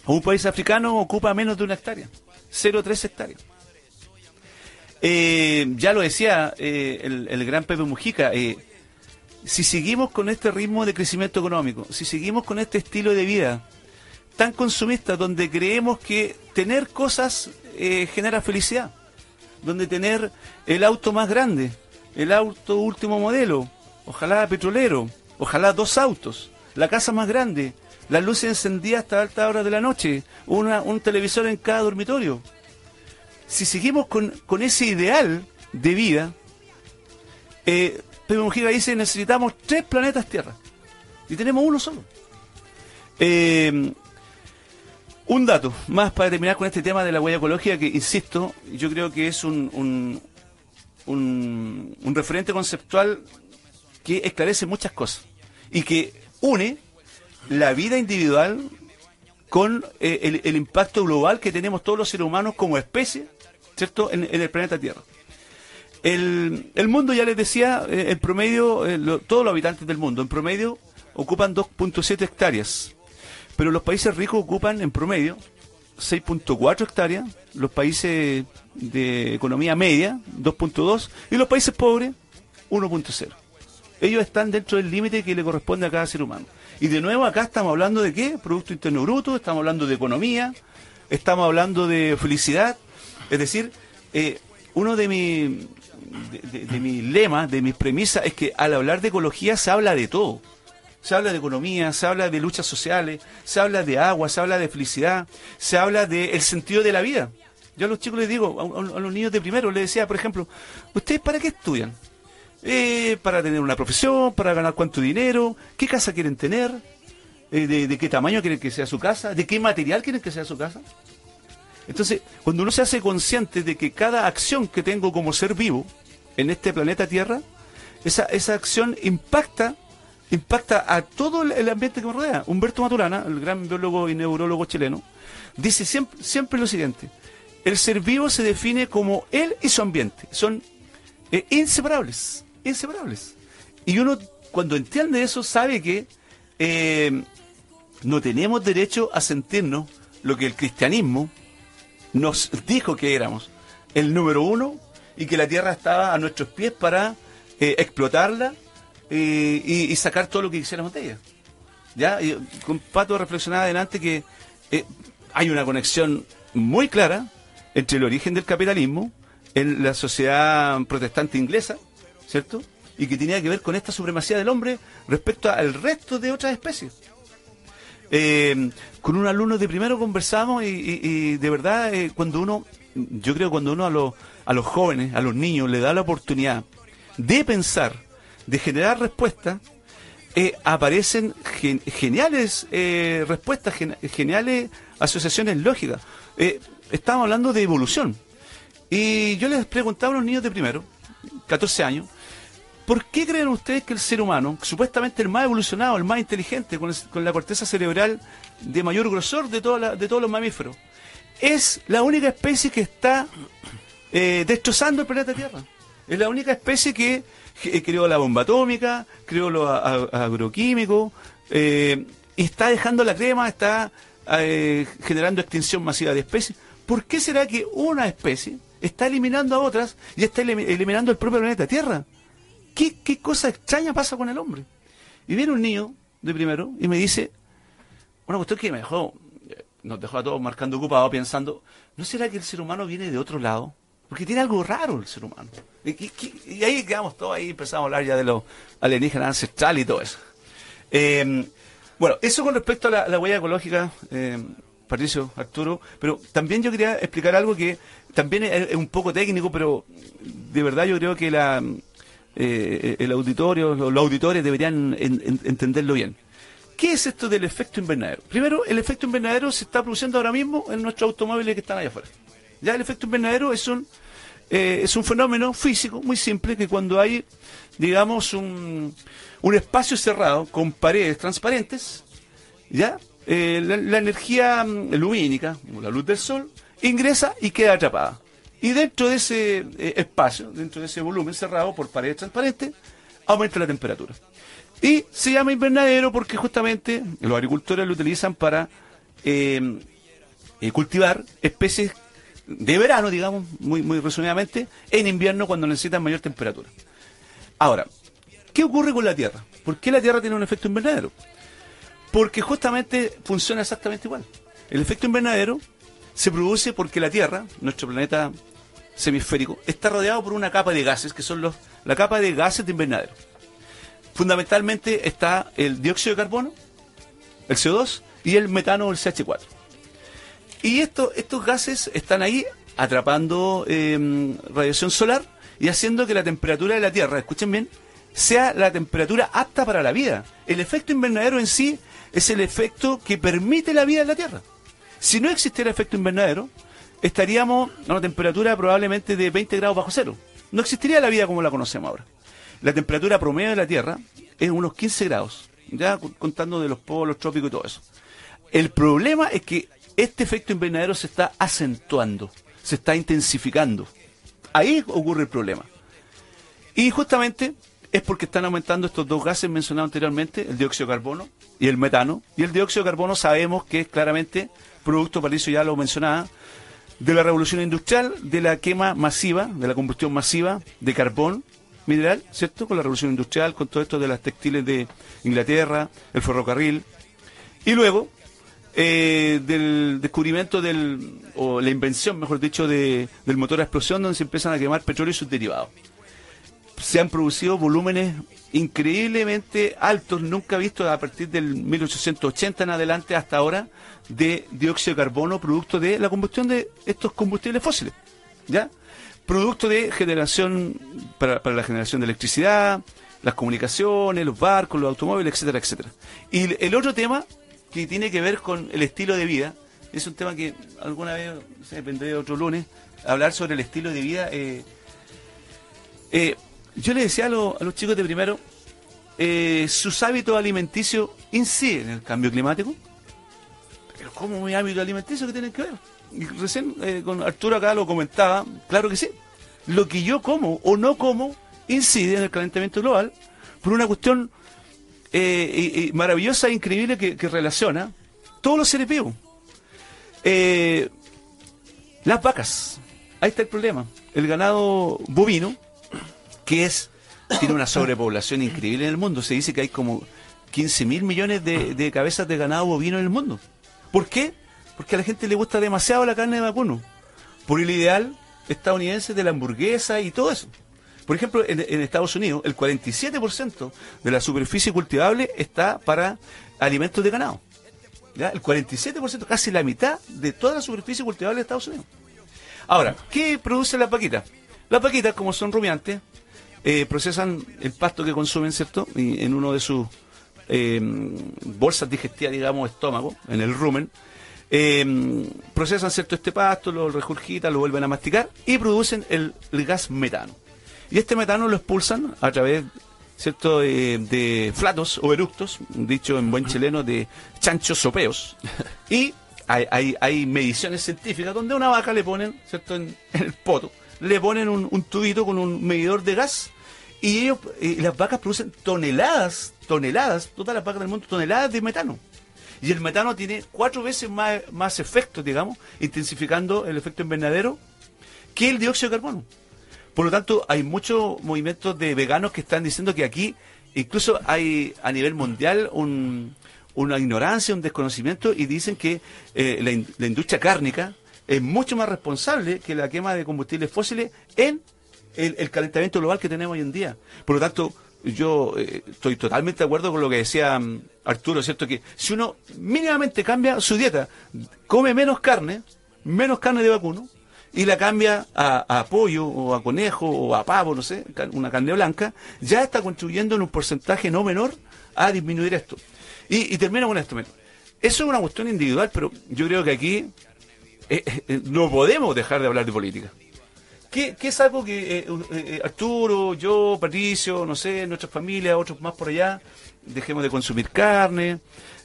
o un país africano ocupa menos de una hectárea, 0,3 hectáreas. Eh, ya lo decía eh, el, gran Pepe Mujica, eh, si seguimos con este ritmo de crecimiento económico, si seguimos con este estilo de vida tan consumista, donde creemos que tener cosas genera felicidad, donde tener el auto más grande, el auto último modelo, ojalá petrolero, ojalá dos autos, la casa más grande, las luces encendidas hasta alta hora de la noche, un televisor en cada dormitorio. Si seguimos con, ese ideal de vida, eh, Pedro Mujica dice necesitamos tres planetas Tierra y tenemos uno solo. Eh, un dato más para terminar con este tema de la huella ecológica que, insisto, yo creo que es un, un, referente conceptual que esclarece muchas cosas y que une la vida individual con eh, el, impacto global que tenemos todos los seres humanos como especie, ¿cierto?, en, el planeta Tierra. El, el, mundo, ya les decía, eh, en promedio, eh, todos los habitantes del mundo, en promedio, ocupan 2.7 hectáreas pero los países ricos ocupan en promedio 6.4 hectáreas, los países de economía media 2.2 y los países pobres 1.0. Ellos están dentro del límite que le corresponde a cada ser humano. Y de nuevo acá estamos hablando de qué? Producto Interno Bruto, estamos hablando de economía, estamos hablando de felicidad. Es decir, eh, uno de, mi, de, de mis lemas, de mis premisas, es que al hablar de ecología se habla de todo. Se habla de economía, se habla de luchas sociales, se habla de agua, se habla de felicidad, se habla del sentido de la vida. Yo a los chicos les digo, a los niños de primero, les decía, por ejemplo, ¿ustedes para qué estudian? Eh, para tener una profesión, para ganar cuánto dinero, qué casa quieren tener, Eh, de, de qué tamaño quieren que sea su casa, de qué material quieren que sea su casa. Entonces, cuando uno se hace consciente de que cada acción que tengo como ser vivo en este planeta Tierra, esa, esa acción impacta impacta a todo el- ambiente que me rodea. Humberto Maturana, el gran biólogo y neurólogo chileno, dice siempre, siempre lo siguiente, el ser vivo se define como él y su ambiente, son eh, inseparables, inseparables. Y uno cuando entiende eso sabe que eh, no tenemos derecho a sentirnos lo que el cristianismo nos dijo que éramos, el número uno, y que la tierra estaba a nuestros pies para eh, explotarla y, y sacar todo lo que quisiéramos de ella. ¿Ya? Y con Pato reflexionaba adelante que eh, hay una conexión muy clara entre el origen del capitalismo en la sociedad protestante inglesa, ¿cierto? Y que tenía que ver con esta supremacía del hombre respecto al resto de otras especies. Eh, con un alumno de primero conversamos y, y- y de verdad eh, cuando uno, yo creo cuando uno a los, a los jóvenes, a los niños le da la oportunidad de pensar, de generar respuestas, eh, aparecen gen- geniales eh, respuestas, gen- geniales asociaciones lógicas. Eh, estamos hablando de evolución. Y yo les preguntaba a los niños de primero, 14 años, ¿por qué creen ustedes que el ser humano, supuestamente el más evolucionado, el más inteligente, con, con la corteza cerebral de mayor grosor de, la- de todos los mamíferos, es la única especie que está eh, destrozando el planeta Tierra? Es la única especie que eh, creó la bomba atómica, creó los a- a- agroquímicos, eh, está dejando la crema, está eh, generando extinción masiva de especies. ¿Por qué será que una especie está eliminando a otras y está elim- eliminando el propio planeta Tierra? ¿Qué, qué cosa extraña pasa con el hombre? Y viene un niño de primero y me dice, una cuestión que me dejó, eh, nos dejó a todos marcando ocupados pensando, ¿no será que el ser humano viene de otro lado? Porque tiene algo raro el ser humano. Y, ahí quedamos todos ahí, empezamos a hablar ya de los alienígenas ancestrales y todo eso. Eh, bueno, eso con respecto a la, la huella ecológica, eh, Patricio, Arturo, pero también yo quería explicar algo que también es, un poco técnico, pero de verdad yo creo que eh, el auditorio, los, auditores deberían en- en- entenderlo bien. ¿Qué es esto del efecto invernadero? Primero, el efecto invernadero se está produciendo ahora mismo en nuestros automóviles que están allá afuera. Ya el efecto invernadero es un, eh, es un fenómeno físico muy simple que cuando hay, digamos, un, un espacio cerrado con paredes transparentes, ¿ya? Eh, la, energía mm, lumínica, la luz del sol, ingresa y queda atrapada. Y dentro de ese eh, espacio, dentro de ese volumen cerrado por paredes transparentes, aumenta la temperatura. Y se llama invernadero porque justamente los agricultores lo utilizan para cultivar especies de verano, digamos, muy, muy resumidamente, en invierno cuando necesitan mayor temperatura. Ahora, ¿qué ocurre con la Tierra? ¿Por qué la Tierra tiene un efecto invernadero? Porque justamente funciona exactamente igual. El efecto invernadero se produce porque la Tierra, nuestro planeta semisférico, está rodeado por una capa de gases, que son los, la capa de gases de invernadero. Fundamentalmente está el dióxido de carbono, el CO2 y el metano el CH4. Y esto- estos gases están ahí atrapando eh, radiación solar y haciendo que la temperatura de la Tierra, escuchen bien, sea la temperatura apta para la vida. El efecto invernadero en sí es el efecto que permite la vida en la Tierra. Si no existiera efecto invernadero, estaríamos a una temperatura probablemente de 20 grados bajo cero. No existiría la vida como la conocemos ahora. La temperatura promedio de la Tierra es unos 15 grados, ya contando de los polos trópicos y todo eso. El problema es que este efecto invernadero se está acentuando, se está intensificando. Ahí ocurre el problema. Y justamente es porque están aumentando estos dos gases mencionados anteriormente, el dióxido de carbono y el metano. Y el dióxido de carbono sabemos que es claramente producto, Patricio ya lo mencionaba, de la revolución industrial, de la quema masiva, de la combustión masiva de carbón mineral, ¿cierto? Con la revolución industrial, con todo esto de las textiles de Inglaterra, el ferrocarril. Y luego, eh, del descubrimiento del, o la invención, mejor dicho, de, del motor a explosión, donde se empiezan a quemar petróleo y sus derivados. Se han producido volúmenes increíblemente altos, nunca vistos a partir del 1880 en adelante hasta ahora, de dióxido de carbono producto de la combustión de estos combustibles fósiles. ¿Ya? Producto de generación, para, para la generación de electricidad, las comunicaciones, los barcos, los automóviles, etcétera, etcétera. Y el otro tema que tiene que ver con el estilo de vida, es un tema que alguna vez, vendré de otro lunes, hablar sobre el estilo de vida. Eh, eh, yo le decía a, lo- a los chicos de primero, eh, sus hábitos alimenticios inciden en el cambio climático. Pero ¿cómo mi hábito alimenticio que tienen que ver? Recién con Arturo acá lo comentaba, claro que sí. Lo que yo como o no como incide en el calentamiento global por una cuestión eh, y- maravillosa e increíble que, que relaciona todos los seres vivos. Eh, las vacas, ahí está el problema. El ganado bovino, que es tiene una sobrepoblación increíble en el mundo. Se dice que hay como 15 mil millones de, de cabezas de ganado bovino en el mundo. ¿Por qué? Porque a la gente le gusta demasiado la carne de vacuno. Por el ideal estadounidense de la hamburguesa y todo eso. Por ejemplo, en, Estados Unidos, el 47% de la superficie cultivable está para alimentos de ganado. ¿Ya? El 47%, casi la mitad de toda la superficie cultivable de Estados Unidos. Ahora, ¿qué producen las vaquitas? Las vaquitas, como son rumiantes, eh, procesan el pasto que consumen, ¿cierto? En uno de sus eh, bolsas digestivas, digamos, estómago, en el rumen, eh, procesan, ¿cierto? Este pasto, lo regurgitan, lo vuelven a masticar y producen el gas metano. Y este metano lo expulsan a través, ¿cierto?, de flatos o eructos, dicho en buen chileno, de chanchos sopeos. Y hay, hay, hay mediciones científicas donde a una vaca le ponen, ¿cierto?, en, en el poto, le ponen un, un tubito con un medidor de gas y ellos, eh, las vacas producen toneladas, toneladas, todas las vacas del mundo, toneladas de metano. Y el metano tiene cuatro veces más, más efectos, digamos, intensificando el efecto invernadero que el dióxido de carbono. Por lo tanto, hay muchos movimientos de veganos que están diciendo que aquí incluso hay a nivel mundial un- una ignorancia, un desconocimiento y dicen que eh, la, in- la industria cárnica es mucho más responsable que la quema de combustibles fósiles en el, calentamiento global que tenemos hoy en día. Por lo tanto, yo eh, estoy totalmente de acuerdo con lo que decía mm, Arturo, ¿cierto? Que si uno mínimamente cambia su dieta, come menos carne, menos carne de vacuno, y la cambia a, a pollo o a conejo o a pavo, no sé, una carne blanca, ya está contribuyendo en un porcentaje no menor a disminuir esto. Y, y termino con esto. Eso es una cuestión individual, pero yo creo que aquí eh, eh, no podemos dejar de hablar de política. ¿Qué, qué es algo que eh, eh, Arturo, yo, Patricio, no sé, nuestra familia, otros más por allá, dejemos de consumir carne,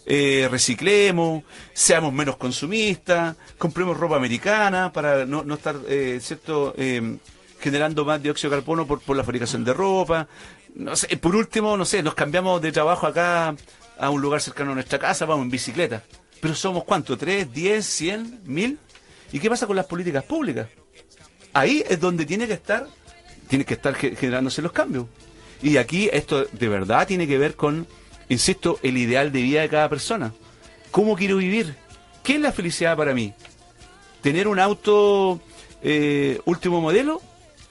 eh, reciclemos, seamos menos consumistas, compremos ropa americana para no, no estar, eh, ¿cierto?, eh, generando más dióxido de carbono por, por la fabricación de ropa. No sé, por último, no sé, nos cambiamos de trabajo acá a un lugar cercano a nuestra casa, vamos en bicicleta. Pero somos cuánto, ¿tres, diez, cien, mil? ¿Y qué pasa con las políticas públicas? ahí es donde tiene que estar, tiene que estar ge- generándose los cambios. Y aquí esto de verdad tiene que ver con, insisto, el ideal de vida de cada persona. ¿Cómo quiero vivir? ¿Qué es la felicidad para mí? ¿Tener un auto eh, último modelo?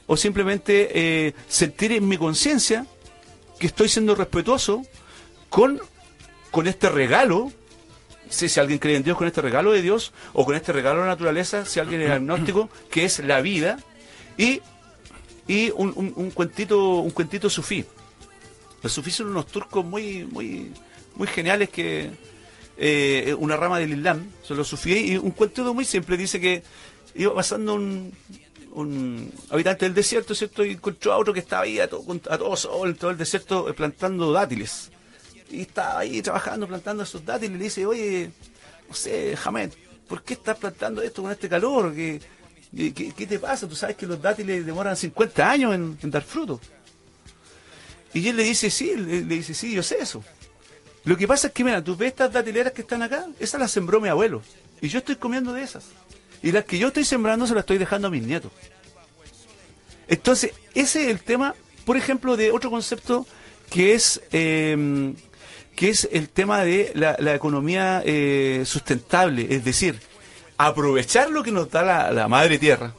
¿O simplemente eh, sentir en mi conciencia que estoy siendo respetuoso con, con este regalo si, si alguien cree en Dios con este regalo de Dios o con este regalo de la naturaleza, si alguien es agnóstico, que es la vida, y, y un, un- un cuentito, un cuentito sufí. Los sufís unos turcos muy, muy, muy geniales que eh, una rama del Islam, son los sufíes, y un cuentito muy simple, dice que iba pasando un, un habitante del desierto, ¿cierto? Y encontró a otro que estaba ahí a todo, a todo sol, todo el desierto, eh, plantando dátiles y estaba ahí trabajando, plantando esos dátiles, y le dice, oye, no sé, Hamed, ¿por qué estás plantando esto con este calor? ¿Qué, qué, te pasa? Tú sabes que los dátiles demoran 50 años en dar fruto. Y él le dice, sí, le, dice, sí, yo sé eso. Lo que pasa es que, mira, tú ves estas datileras que están acá, esas las sembró mi abuelo. Y yo estoy comiendo de esas. Y las que yo estoy sembrando se las estoy dejando a mis nietos. Entonces, ese es el tema por ejemplo, de otro concepto que es eh, que es el tema de la, economía eh, sustentable, es decir, aprovechar lo que nos da la, la madre tierra,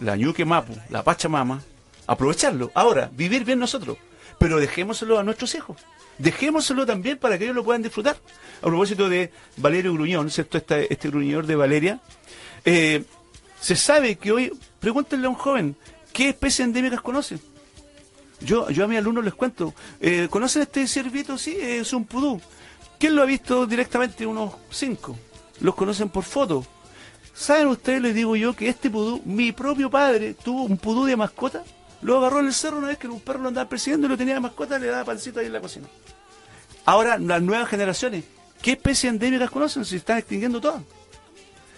la ñuque mapu, la pachamama, aprovecharlo. Ahora, vivir bien nosotros, pero dejémoselo a nuestros hijos. Dejémoselo también para que ellos lo puedan disfrutar. A propósito de Valerio Gruñón, ¿cierto? Este, este de Valeria, eh, se sabe que hoy, pregúntenle a un joven, ¿qué especies endémicas conocen? Yo, yo a mis alumnos les cuento, eh, ¿conocen este ciervito? Sí, es un pudú. ¿Quién lo ha visto directamente? Unos cinco. Los conocen por foto. ¿Saben ustedes, les digo yo, que este pudú, mi propio padre tuvo un pudú de mascota? Lo agarró en el cerro una vez que un perro lo andaba persiguiendo y lo tenía de mascota, le daba pancito ahí en la cocina. Ahora, las nuevas generaciones, ¿qué especies endémicas conocen? Se están extinguiendo todas.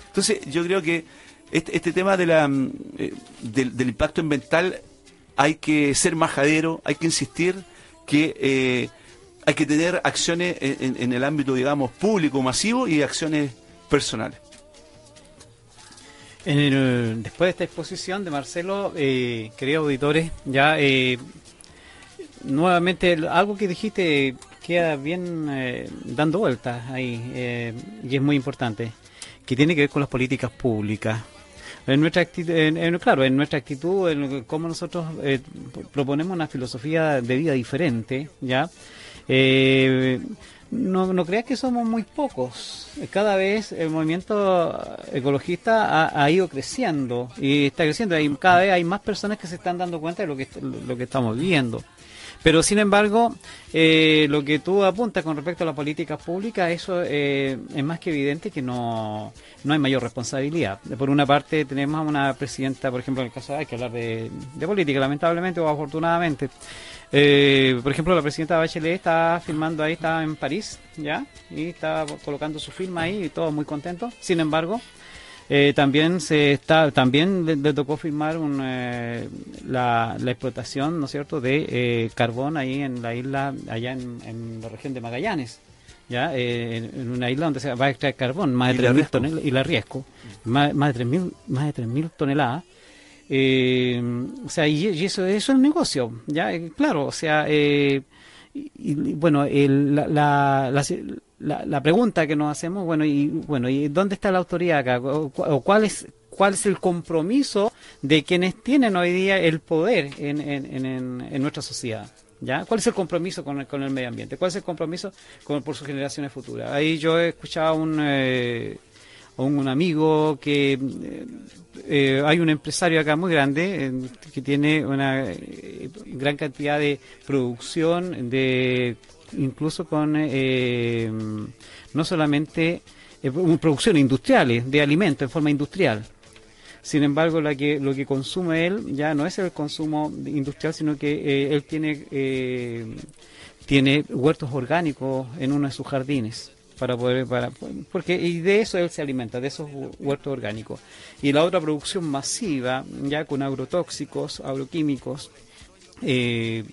Entonces, yo creo que este, este tema de la, mm, eh, del, del impacto ambiental hay que ser majadero, hay que insistir que eh, hay que tener acciones en el ámbito, digamos, público, masivo y acciones personales. En el- después de esta exposición de Marcelo, eh, queridos auditores, ya eh, nuevamente algo que dijiste queda bien eh, dando vueltas ahí eh, y es muy importante, que tiene que ver con las políticas públicas. En nuestra actitud, en- claro, en nuestra actitud, en cómo nosotros eh, proponemos una filosofía de vida diferente, ya. No, no creas que somos muy pocos. Cada vez el movimiento ecologista ha, ido creciendo y está creciendo. Hay, cada vez hay más personas que se están dando cuenta de lo que, lo que estamos viviendo. Pero sin embargo, eh, lo que tú apuntas con respecto a las políticas públicas, eso eh, es más que evidente que no, no hay mayor responsabilidad. Por una parte, tenemos a una presidenta, por ejemplo, en el caso hay que hablar de, de política, lamentablemente o afortunadamente. Eh, por ejemplo, la presidenta Bachelet está filmando ahí, está en París, ¿ya? Y está colocando su firma ahí y todo muy contento. Sin embargo, eh, también se está, también le, le tocó firmar un, eh, la, la explotación, ¿no es cierto?, de eh, carbón ahí en la isla, allá en, en la región de Magallanes, ya, eh, en, en una isla donde se va a extraer carbón, más de la 3.000 Riesco. toneladas, y la riesgo, más, más de 3.000 más de 3.000 toneladas. Eh, o sea, y, y eso, eso es un negocio, ya, eh, claro, o sea, eh, bueno, el- la, la, la, la- pregunta que nos hacemos, bueno, y bueno, ¿y dónde está la autoridad acá? ¿O, o cuál es cuál es el compromiso de quienes tienen hoy día el poder en, en, en, en- nuestra sociedad? ¿Ya? ¿Cuál es el compromiso con el, con el medio ambiente? ¿Cuál es el compromiso con, por sus generaciones futuras? Ahí yo he escuchado un, eh, a un, un amigo que eh, eh, hay un empresario acá muy grande que tiene una eh, gran cantidad de producción de incluso con no solamente producción industriales de alimentos en forma industrial. Sin embargo la que lo que consume él ya no es el consumo industrial sino que él tiene eh, tiene huertos orgánicos en uno de sus jardines para poder para porque y de eso él se alimenta de esos hu- huertos orgánicos y la otra producción masiva ya con agrotóxicos agroquímicos eh,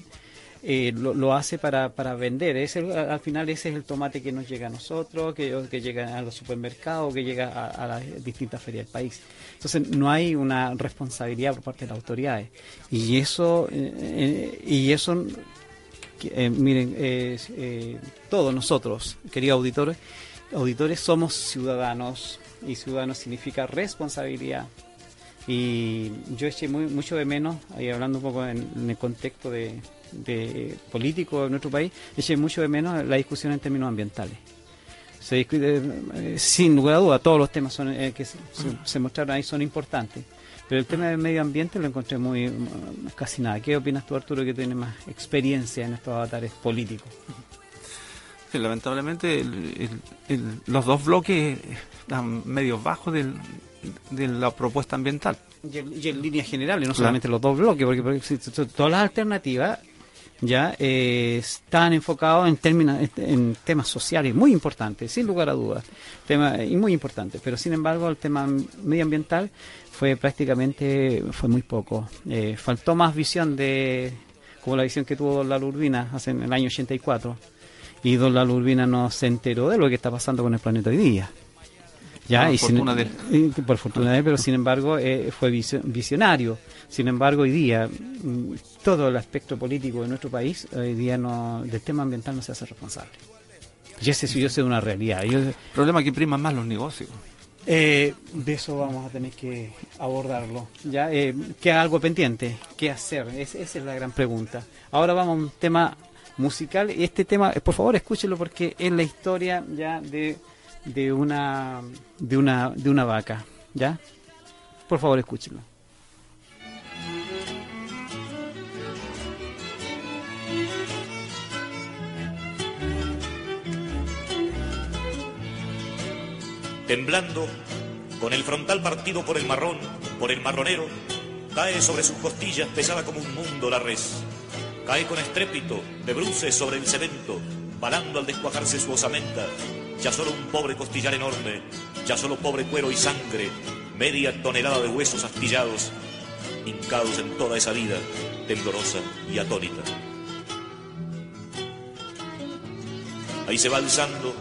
eh, lo, lo hace para, para vender. Es el- al final ese es el tomate que nos llega a nosotros, que, que llega a los supermercados, que llega a, las distintas ferias del país. Entonces no hay una responsabilidad por parte de las autoridades. Y eso, eh, y eso eh, miren, eh, todos nosotros, queridos auditores, auditores somos ciudadanos y ciudadanos significa responsabilidad. Y yo eché mucho de menos, ahí hablando un poco en, el contexto de, político de nuestro país, eché mucho de menos la discusión en términos ambientales. Se discute, eh, sin lugar a duda, todos los temas que se- se mostraron ahí son importantes. Pero el tema del medio ambiente lo encontré muy mm, casi nada. ¿Qué opinas tú, Arturo, que tiene más experiencia en estos avatares políticos? Sí, lamentablemente el- el- el- los dos bloques están medios bajos del- de la propuesta ambiental. Y en, y en líneas generales, no Claro. solamente los dos bloques, porque, porque todas las alternativas ya eh, están enfocados en términos en temas sociales muy importantes, sin lugar a dudas, y muy importantes. Pero sin embargo, el tema medioambiental fue prácticamente fue muy poco. Eh, faltó más visión de como la visión que tuvo Lalo Urbina hace en el año 84 y Don Urbina no se enteró de lo que está pasando con el planeta hoy día. Ya, Por y sin- fortuna de él. por fortuna de él, pero sin embargo eh, fue visio- visionario. Sin embargo, hoy día mm, todo el aspecto político de nuestro país, hoy día no, del tema ambiental no se hace responsable. Y ese sí yo sé una realidad. Yo, El problema es que priman más los negocios. eh, de eso vamos a tener que abordarlo. Ya eh, queda algo pendiente. ¿Qué hacer? Es- esa es la gran pregunta. Ahora vamos a un tema musical. Y Este tema, eh, por favor, escúchelo porque es la historia ya de, de una de una de una vaca. ¿Ya? Por favor, escúchelo. temblando, con el frontal partido por el marrón, por el marronero, cae sobre sus costillas pesada como un mundo la res. Cae con estrépito, de bruces sobre el cemento, balando al descuajarse su osamenta, ya solo un pobre costillar enorme, ya solo pobre cuero y sangre, media tonelada de huesos astillados, hincados en toda esa vida, temblorosa y atónita. Ahí se va alzando,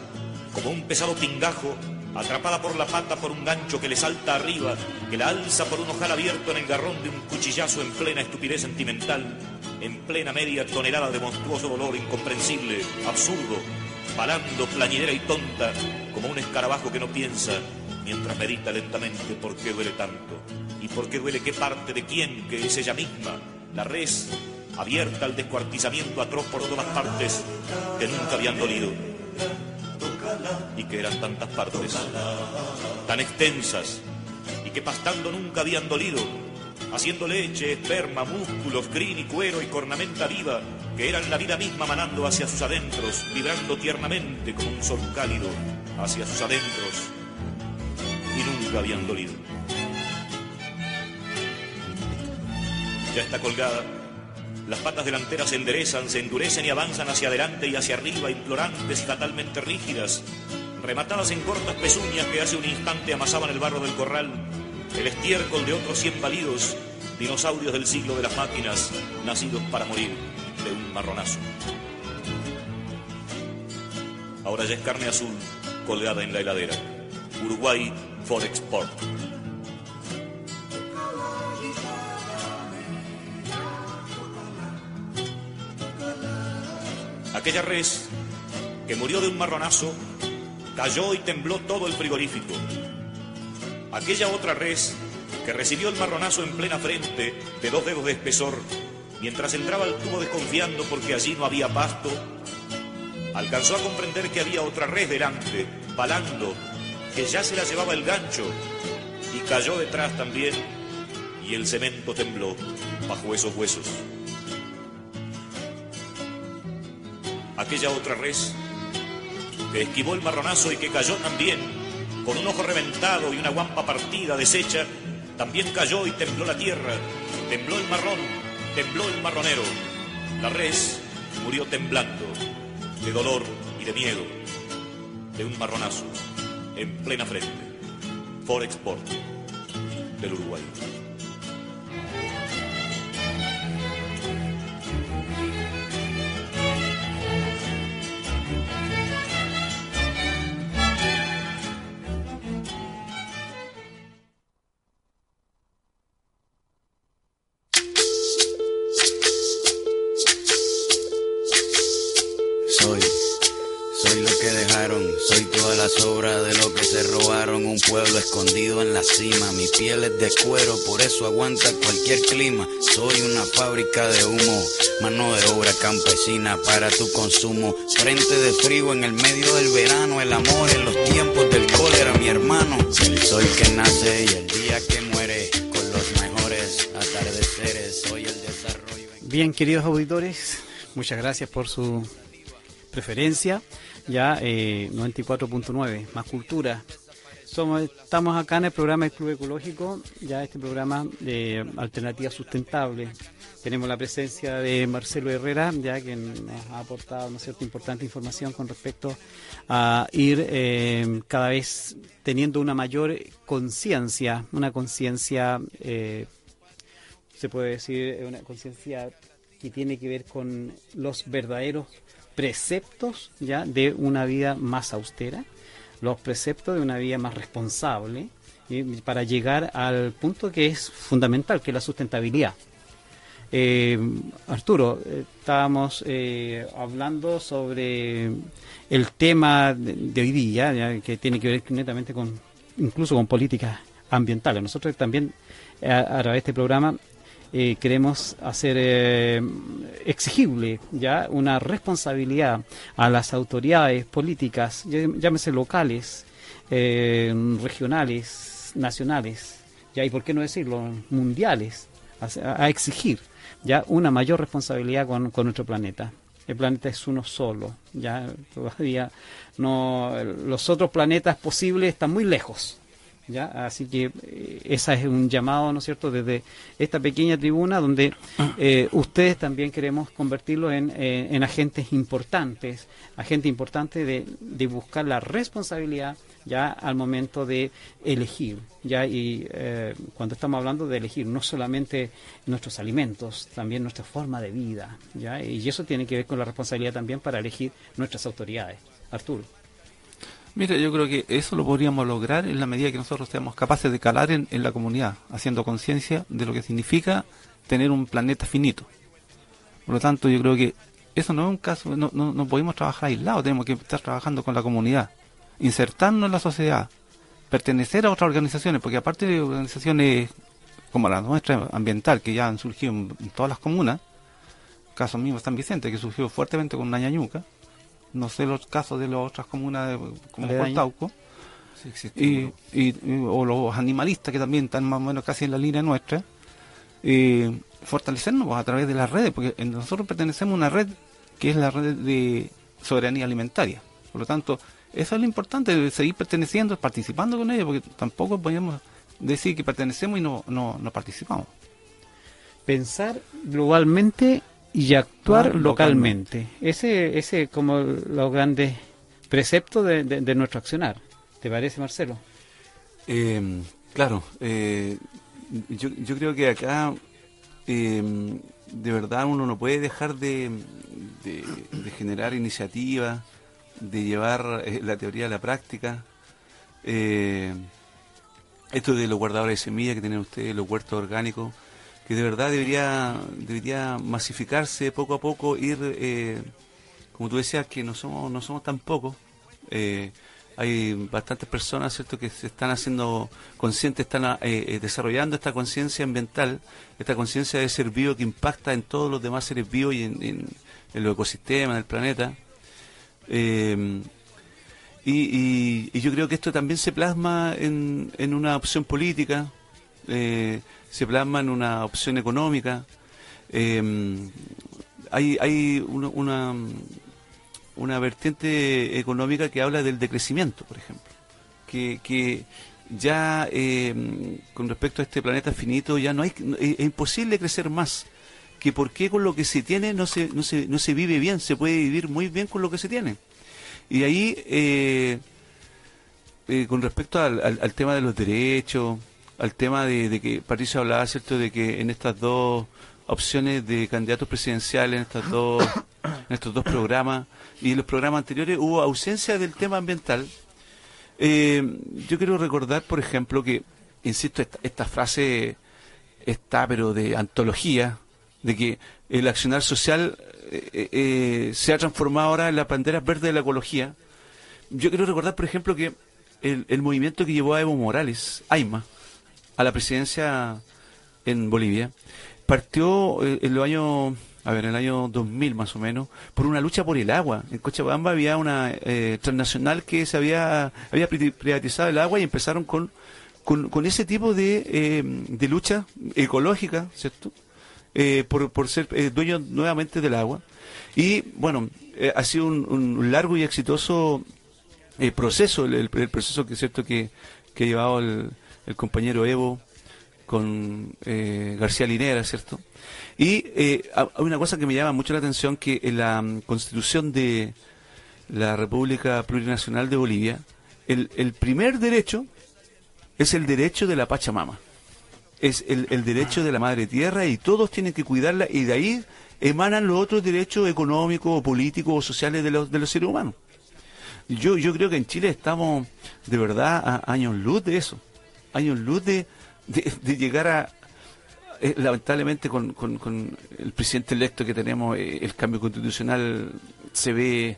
como un pesado pingajo, atrapada por la pata por un gancho que le salta arriba, que la alza por un ojal abierto en el garrón de un cuchillazo en plena estupidez sentimental, en plena media tonelada de monstruoso dolor incomprensible, absurdo, balando plañidera y tonta, como un escarabajo que no piensa, mientras medita lentamente por qué duele tanto, y por qué duele qué parte de quién, que es ella misma, la res, abierta al descuartizamiento atroz por todas partes, que nunca habían dolido y que eran tantas partes, tan extensas, y que pastando nunca habían dolido, haciendo leche, esperma, músculos, crin y cuero y cornamenta viva, que eran la vida misma manando hacia sus adentros, vibrando tiernamente como un sol cálido hacia sus adentros, y nunca habían dolido. Ya está colgada, las patas delanteras se enderezan, se endurecen y avanzan hacia adelante y hacia arriba, implorantes y fatalmente rígidas, rematadas en cortas pezuñas que hace un instante amasaban el barro del corral, el estiércol de otros cien validos, dinosaurios del siglo de las máquinas, nacidos para morir de un marronazo. Ahora ya es carne azul colgada en la heladera. Uruguay for export. Aquella res que murió de un marronazo cayó y tembló todo el frigorífico. Aquella otra res que recibió el marronazo en plena frente de dos dedos de espesor mientras entraba al tubo desconfiando porque allí no había pasto, alcanzó a comprender que había otra res delante, balando, que ya se la llevaba el gancho y cayó detrás también y el cemento tembló bajo esos huesos. aquella otra res que esquivó el marronazo y que cayó también, con un ojo reventado y una guampa partida, deshecha, también cayó y tembló la tierra, tembló el marrón, tembló el marronero. La res murió temblando, de dolor y de miedo, de un marronazo, en plena frente, por export del Uruguay. Piel es de cuero, por eso aguanta cualquier clima. Soy una fábrica de humo, mano de obra campesina para tu consumo. Frente de frío en el medio del verano, el amor en los tiempos del cólera, mi hermano. El sol que nace y el día que muere, con los mejores atardeceres. Soy el desarrollo. en- Bien, queridos auditores, muchas gracias por su preferencia. Ya eh, 94.9, más cultura. Estamos acá en el programa del Club Ecológico, ya este programa de Alternativa Sustentable. Tenemos la presencia de Marcelo Herrera, ya que nos ha aportado ¿no es cierto? importante información con respecto a ir eh, cada vez teniendo una mayor conciencia, una conciencia eh, se puede decir, una conciencia que tiene que ver con los verdaderos preceptos ya de una vida más austera, los preceptos de una vida más responsable y para llegar al punto que es fundamental, que es la sustentabilidad. Eh, Arturo, eh, estábamos eh, hablando sobre el tema de, hoy día, que tiene que ver netamente con, incluso con políticas ambientales. Nosotros también, a, a través de este programa, eh, queremos hacer eh, exigible ya una responsabilidad a las autoridades políticas, llámese locales, eh, regionales, nacionales, ya y por qué no decirlo, mundiales, a, a exigir ya una mayor responsabilidad con, con nuestro planeta. El planeta es uno solo, ya todavía no los otros planetas posibles están muy lejos. ¿Ya? Así que eh, esa es un llamado, ¿no es cierto?, desde esta pequeña tribuna donde eh, ustedes también queremos convertirlo en, eh, en agentes importantes, agentes importantes de, de buscar la responsabilidad ya al momento de elegir, ya y eh, cuando estamos hablando de elegir no solamente nuestros alimentos, también nuestra forma de vida, ya y eso tiene que ver con la responsabilidad también para elegir nuestras autoridades. Arturo. Mira, yo creo que eso lo podríamos lograr en la medida que nosotros seamos capaces de calar en, la comunidad, haciendo conciencia de lo que significa tener un planeta finito. Por lo tanto, yo creo que eso no es un caso, no, no, no podemos trabajar aislados, tenemos que estar trabajando con la comunidad, insertarnos en la sociedad, pertenecer a otras organizaciones, porque aparte de organizaciones como la nuestra ambiental, que ya han surgido en, en todas las comunas, caso mismo San Vicente, que surgió fuertemente con Nañañuca, no sé los casos de las otras comunas de- como. Cortauco, Sí, existe y, uno. y- y- o los animalistas que también están más o menos casi en la línea nuestra, eh, fortalecernos pues, a través de las redes, porque nosotros pertenecemos a una red que es la red de soberanía alimentaria. Por lo tanto, eso es lo importante, de seguir perteneciendo, participando con ellos, porque tampoco podemos decir que pertenecemos y no, no, no participamos. pensar globalmente y actuar Ah, localmente. Ese ese como los grandes preceptos de, de- de nuestro accionar. ¿Te parece, Marcelo? Eh, claro, eh, yo, yo creo que acá eh, de verdad uno no puede dejar de, de- de generar iniciativas, de llevar eh, la teoría a la práctica. Eh, esto de los guardadores de semillas que tienen ustedes, los huertos orgánicos, que de verdad debería, debería masificarse poco a poco, ir, eh, como tú decías, que no somos, no somos tan pocos. Eh, hay bastantes personas, ¿cierto?, que se están haciendo conscientes, están eh, eh, desarrollando esta conciencia ambiental, esta conciencia de ser vivo que impacta en todos los demás seres vivos y en, los ecosistemas, en el planeta. Eh, y, y- y yo creo que esto también se plasma en una opción política, eh, se plasma en una opción económica. Eh, hay hay una, una, vertiente económica que habla del decrecimiento, por ejemplo, que, que ya eh, con respecto a este planeta finito ya no hay es, imposible crecer más. Que por qué con lo que se tiene no se, no se, no se vive bien, se puede vivir muy bien con lo que se tiene. Y ahí, eh, eh, con respecto al tema de los derechos, al tema de, que Patricio hablaba, ¿cierto?, de que en estas dos opciones de candidatos presidenciales, en, estas dos, en estos dos programas y en los programas anteriores hubo ausencia del tema ambiental. Eh, yo quiero recordar, por ejemplo, que, insisto, esta, esta frase está, pero de antología, de que el accionar social eh, eh, eh, se ha transformado ahora en las banderas verdes de la ecología. Yo quiero recordar, por ejemplo, que el, el movimiento que llevó a Evo Morales, AIMA, a la presidencia en Bolivia, partió eh, en los años, a ver, en el año 2000 más o menos, por una lucha por el agua. En Cochabamba había una eh, transnacional que se había, había pri- privatizado el agua y empezaron con, con, con ese tipo de, eh, de lucha ecológica, ¿cierto? Eh, por, por ser eh, dueños nuevamente del agua. Y bueno, ha sido un, un largo y exitoso proceso, el, el- el proceso que cierto que, que ha llevado el, el compañero Evo con eh, García Linera, ¿cierto? Y eh, ha- hay una cosa que me llama mucho la atención, que en la mm, constitución de la República Plurinacional de Bolivia, el, primer derecho es el derecho de la Pachamama. Es el, derecho de la madre tierra y todos tienen que cuidarla y de ahí emanan los otros derechos económicos, políticos o sociales de los, de los seres humanos. Yo, yo creo que en Chile estamos de verdad a años luz de eso, años luz de, de, de llegar a, eh, lamentablemente con, con- con el presidente electo que tenemos, eh, el cambio constitucional se ve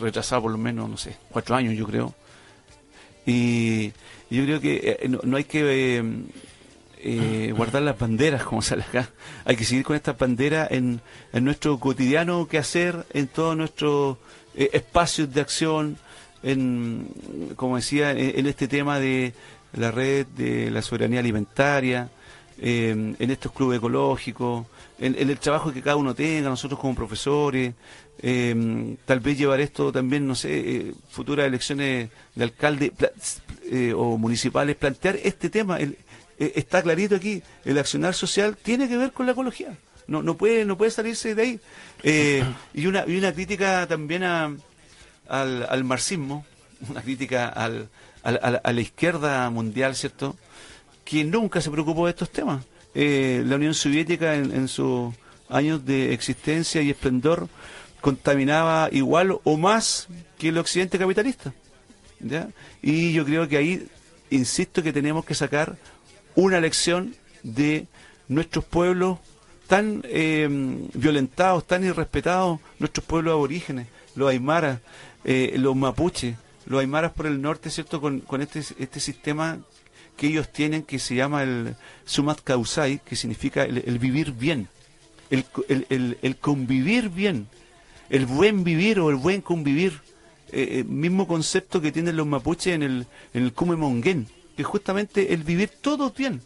retrasado por lo menos, no sé, cuatro años yo creo. Y yo creo que eh, no, no hay que guardar las banderas como sale acá. Hay que seguir con estas banderas en, en nuestro cotidiano que hacer, en todos nuestros espacios de acción, en, como decía, en, en este tema de la red de la soberanía alimentaria, eh, en estos clubes ecológicos, en, el trabajo que cada uno tenga, nosotros como profesores, eh, tal vez llevar esto también, no sé, eh, futuras elecciones de alcalde o municipales, plantear este tema. Está clarito aquí, el accionar social tiene que ver con la ecología. No, no puede, no puede salirse de ahí. Y una, y una crítica también a, al marxismo, una crítica al, al- al- a la izquierda mundial, ¿cierto? Que nunca se preocupó de estos temas. Eh, la Unión Soviética en, en sus años de existencia y esplendor contaminaba igual o más que el occidente capitalista. ¿ya? Y yo creo que ahí, insisto, que tenemos que sacar una lección de nuestros pueblos tan eh, violentados, tan irrespetados, nuestros pueblos aborígenes, los aymaras, eh, los mapuches, los aymaras por el norte, ¿cierto? Con, con este, este sistema que ellos tienen que se llama el Sumat Kausai, que significa el, vivir bien, el, el- el- convivir bien, el buen vivir o el buen convivir. Eh, eh, mismo concepto que tienen los mapuches en el, en el Kume Monguén, que es justamente el vivir todos bien.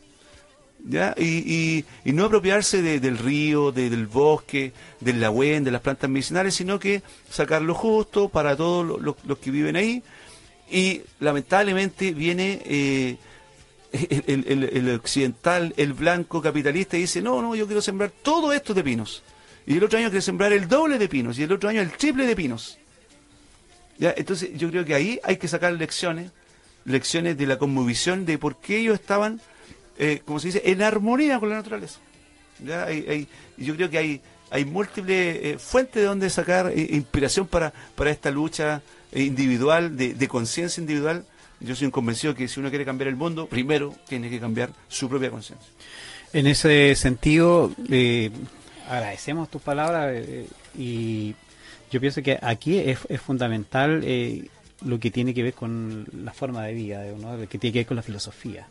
¿Ya? Y, y- no apropiarse de- del río, de- del bosque, del lagüen, de las plantas medicinales, sino que sacar lo justo para todos lo- lo- los que viven ahí. Y lamentablemente viene eh, el occidental, el blanco capitalista, y dice, no, no, yo quiero sembrar todo esto de pinos. Y el otro año quiere sembrar el doble de pinos, y el otro año el triple de pinos. ¿Ya? Entonces yo creo que ahí hay que sacar lecciones, lecciones de la conmovisión de por qué ellos estaban, eh, como se dice, en armonía con la naturaleza. ¿Ya? Hay- yo creo que hay, hay múltiples eh, fuentes de donde sacar eh, inspiración para, para esta lucha eh, individual, de, de conciencia individual. Yo soy convencido que si uno quiere cambiar el mundo, primero tiene que cambiar su propia conciencia. En ese sentido, agradecemos tus palabras y yo pienso que aquí es, es fundamental lo que tiene que ver con la forma de vida, ¿no? lo que tiene que ver con la filosofía,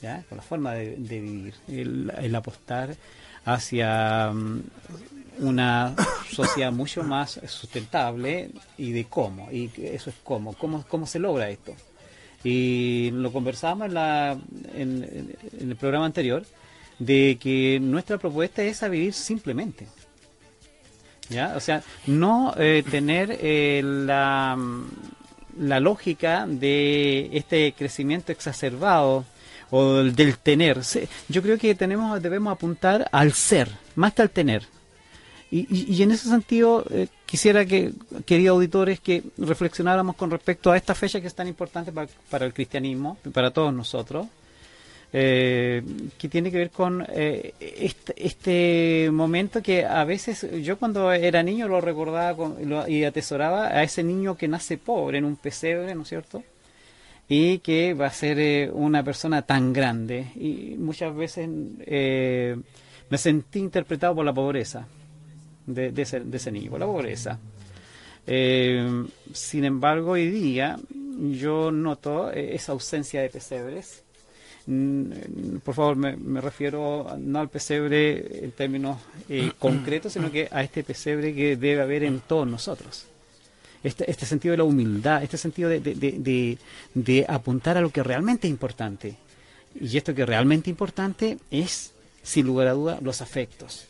¿ya? con la forma de, vivir, el, apostar hacia mm, una sociedad mucho más sustentable y de cómo, y eso es cómo, cómo, cómo se logra esto. Y lo conversábamos en, la, en, el programa anterior, de que nuestra propuesta es a vivir simplemente. ¿Ya? O sea, no eh, tener eh, la, la lógica de este crecimiento exacerbado o del, tener. Yo creo que tenemos debemos apuntar al ser, más que al tener. Y, y- y en ese sentido, eh, quisiera que, queridos auditores, que reflexionáramos con respecto a esta fecha que es tan importante para, para el cristianismo, para todos nosotros, eh, que tiene que ver con eh, este, este momento que a veces yo cuando era niño lo recordaba con- lo- y atesoraba a ese niño que nace pobre en un pesebre, ¿no es cierto? Y que va a ser eh, una persona tan grande. Y muchas veces eh, me sentí interpretado por la pobreza de, de ese, de ese niño, por la pobreza. Eh, sin embargo, hoy día yo noto esa ausencia de pesebres. Mm, Por favor, me, me refiero no al pesebre en términos concretos, sino que a este pesebre que debe haber en todos nosotros este, este sentido de la humildad, este sentido de, de- de- apuntar a lo que realmente es importante. Y esto que realmente importante es, sin lugar a duda, los afectos.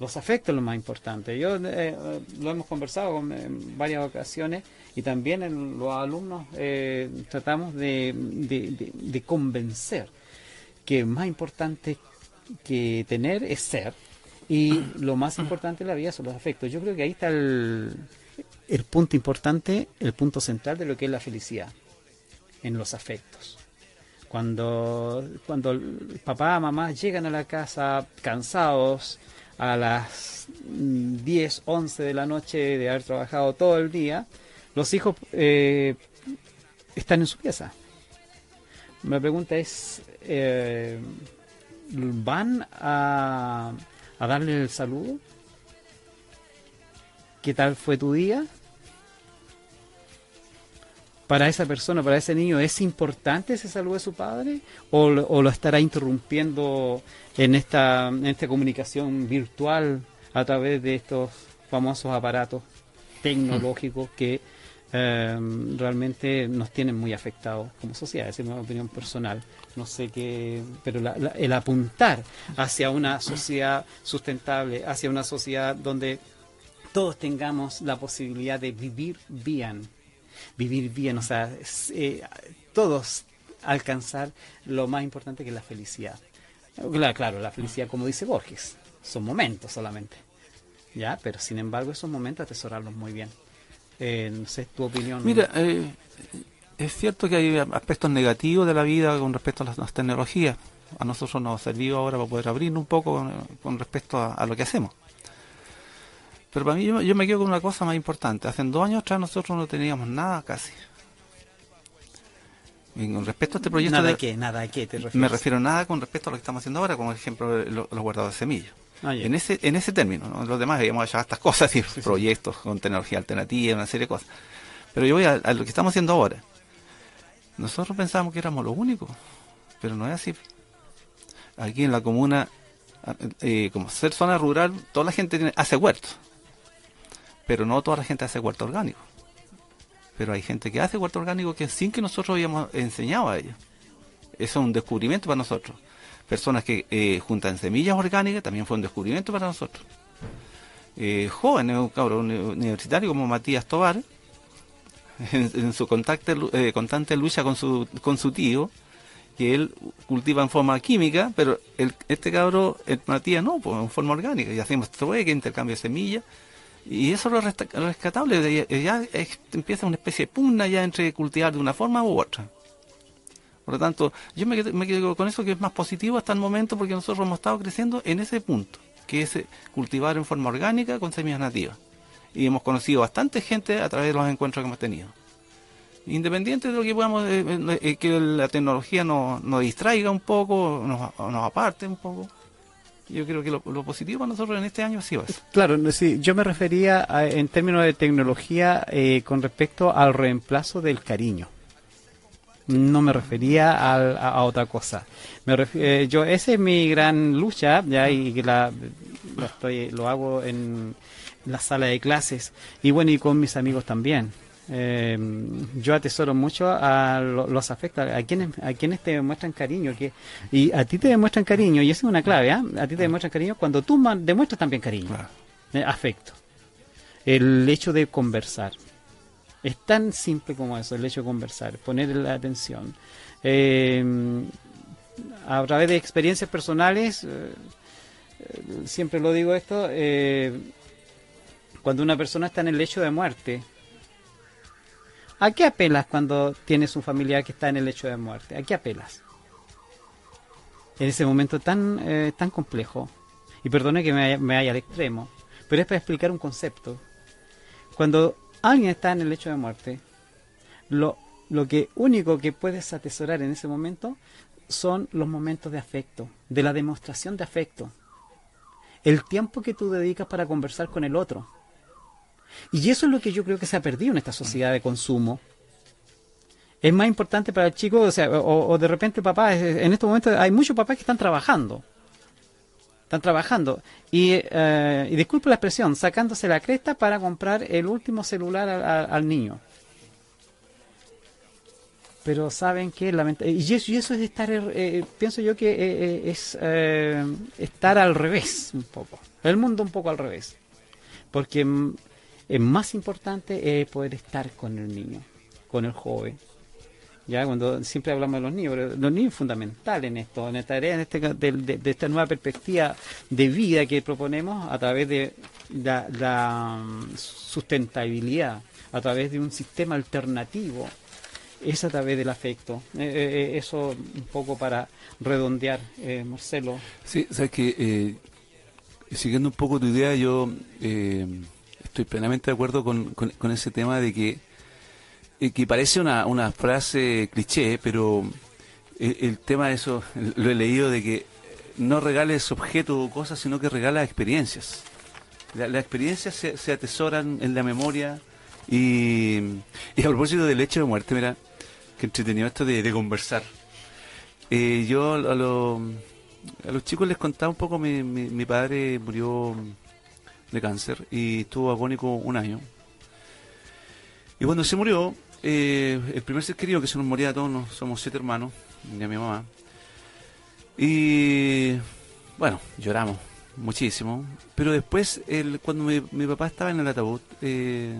Los afectos es lo más importante. Yo eh, lo hemos conversado con- en varias ocasiones y también en los alumnos eh, tratamos de, de- de- de convencer que más importante que tener es ser y lo más importante en la vida son los afectos. Yo creo que ahí está el, el punto importante, el punto central de lo que es la felicidad, en los afectos. Cuando, cuando el papá, mamá llegan a la casa cansados a las mm, 10, 11 de la noche de haber trabajado todo el día, Los hijos eh, están en su pieza. La pregunta es, eh, ¿van a darle el saludo? ¿Qué tal fue tu día? Para esa persona, para ese niño, ¿es importante ese saludo de su padre? ¿O, lo- estará interrumpiendo en esta, en esta comunicación virtual a través de estos famosos aparatos tecnológicos que eh, realmente nos tienen muy afectados como sociedad? Esa es mi opinión personal. No sé qué, pero la- la- el apuntar hacia una sociedad sustentable, hacia una sociedad donde todos tengamos la posibilidad de vivir bien, vivir bien, o sea, eh, todos alcanzar lo más importante que es la felicidad. Claro, la felicidad, como dice Borges, son momentos solamente, ya, pero sin embargo esos momentos atesorarlos muy bien. Eh, no sé, tu opinión. Mira, eh, es cierto que hay aspectos negativos de la vida con respecto a las, tecnologías. A nosotros nos ha servido ahora para poder abrirnos un poco con, respecto a lo que hacemos. Pero para mí yo, yo me quedo con una cosa más importante. Hace dos años atrás nosotros no teníamos nada casi. Y con respecto a este proyecto... nada de- que, nada a qué te refieres. me refiero a nada con respecto a lo que estamos haciendo ahora, como por ejemplo lo- los guardados de semillas. Ah. En ese, en ese término, ¿no? los demás habíamos hecho estas cosas y proyectos con tecnología alternativa, una serie de cosas. Pero yo voy a, a lo que estamos haciendo ahora. Nosotros pensábamos que éramos los únicos, pero no es así. Aquí en la comuna, eh, como ser zona rural, toda la gente tiene- hace huertos, pero no toda la gente hace huerto orgánico. Pero hay gente que hace huerto orgánico que sin que nosotros habíamos enseñado a ellos. Eso es un descubrimiento para nosotros. Personas que eh, juntan semillas orgánicas también fue un descubrimiento para nosotros. Eh, jóvenes, un cabrón uni- universitario como Matías Tobar, en, su contacte- eh, constante lucha con su, con su tío, que él cultiva en forma química, pero este cabro, el Matías no, pues en forma orgánica, y hacemos trueque, intercambio de semillas, y eso es lo rescatable, ya, empieza una especie de pugna ya entre cultivar de una forma u otra. Por lo tanto, yo me quedo, me quedo con eso que es más positivo hasta el momento porque nosotros hemos estado creciendo en ese punto, que es eh, cultivar en forma orgánica con semillas nativas. Y hemos conocido bastante gente a través de los encuentros que hemos tenido. Independiente de lo que podamos, eh, eh, que la tecnología nos, nos distraiga un poco, nos, nos aparte un poco. Yo creo que lo, positivo para nosotros en este año ha sido eso. Claro, sí, yo me refería a- en términos de tecnología eh, con respecto al reemplazo del cariño. No me refería al- a, a otra cosa. Me ref- eh, yo esa es mi gran lucha ya y la, la estoy lo hago en la sala de clases y bueno y con mis amigos también. Eh, yo atesoro mucho a lo- los afectos, a quienes, a quienes te demuestran cariño, que, y a ti te demuestran cariño, y esa es una clave, ¿ah? a ti te demuestran cariño cuando tú demuestras también cariño, Claro. eh, afecto. El hecho de conversar. Es tan simple como eso, el hecho de conversar, poner la atención. Eh, a través de experiencias personales, eh, siempre lo digo esto, eh, cuando una persona está en el lecho de muerte, ¿a qué apelas cuando tienes un familiar que está en el lecho de muerte? ¿A qué apelas? En ese momento tan, eh, tan complejo, y perdone que me me vaya al extremo, pero es para explicar un concepto. Cuando alguien está en el lecho de muerte, lo, lo que único que puedes atesorar en ese momento son los momentos de afecto, de la demostración de afecto, el tiempo que tú dedicas para conversar con el otro. Y eso es lo que yo creo que se ha perdido en esta sociedad de consumo. Es más importante para el chico, o, sea, o, de repente papá, en estos momentos hay muchos papás que están trabajando. Están trabajando. Y, eh, y disculpe la expresión, sacándose la cresta para comprar el último celular al, niño. Pero saben que y eso, y eso es estar, eh, pienso yo que eh, eh, es eh, estar al revés un poco. El mundo un poco al revés. Porque mm, es más importante eh, poder estar con el niño, con el joven. Ya cuando siempre hablamos de los niños, pero los niños es fundamental en esto, en esta tarea, en este, de, de- de esta nueva perspectiva de vida que proponemos a través de la, mm, sustentabilidad, a través de un sistema alternativo, es a través del afecto. Eh, eh, eso un poco para redondear, eh, Marcelo. Sí, sabes que siguiendo un poco tu idea, yo estoy plenamente de acuerdo con, con- ese tema de que eh, que parece una, una frase cliché, pero el, el tema de eso, lo he leído de que no regales objetos o cosas, sino que regalas experiencias. La- Las experiencias se, se atesoran en la memoria y, y a propósito del hecho de muerte, mira, que entretenido esto de, de conversar. Eh, yo a, lo- a los chicos les contaba un poco, mi, mi, mi padre murió de cáncer y estuvo agónico un año. Y cuando se murió, eh, el primer ser querido que se nos moría a todos, nos- somos siete hermanos, y mi mamá. Y bueno, lloramos muchísimo. Pero después, el, cuando mi, mi papá estaba en el ataúd, eh,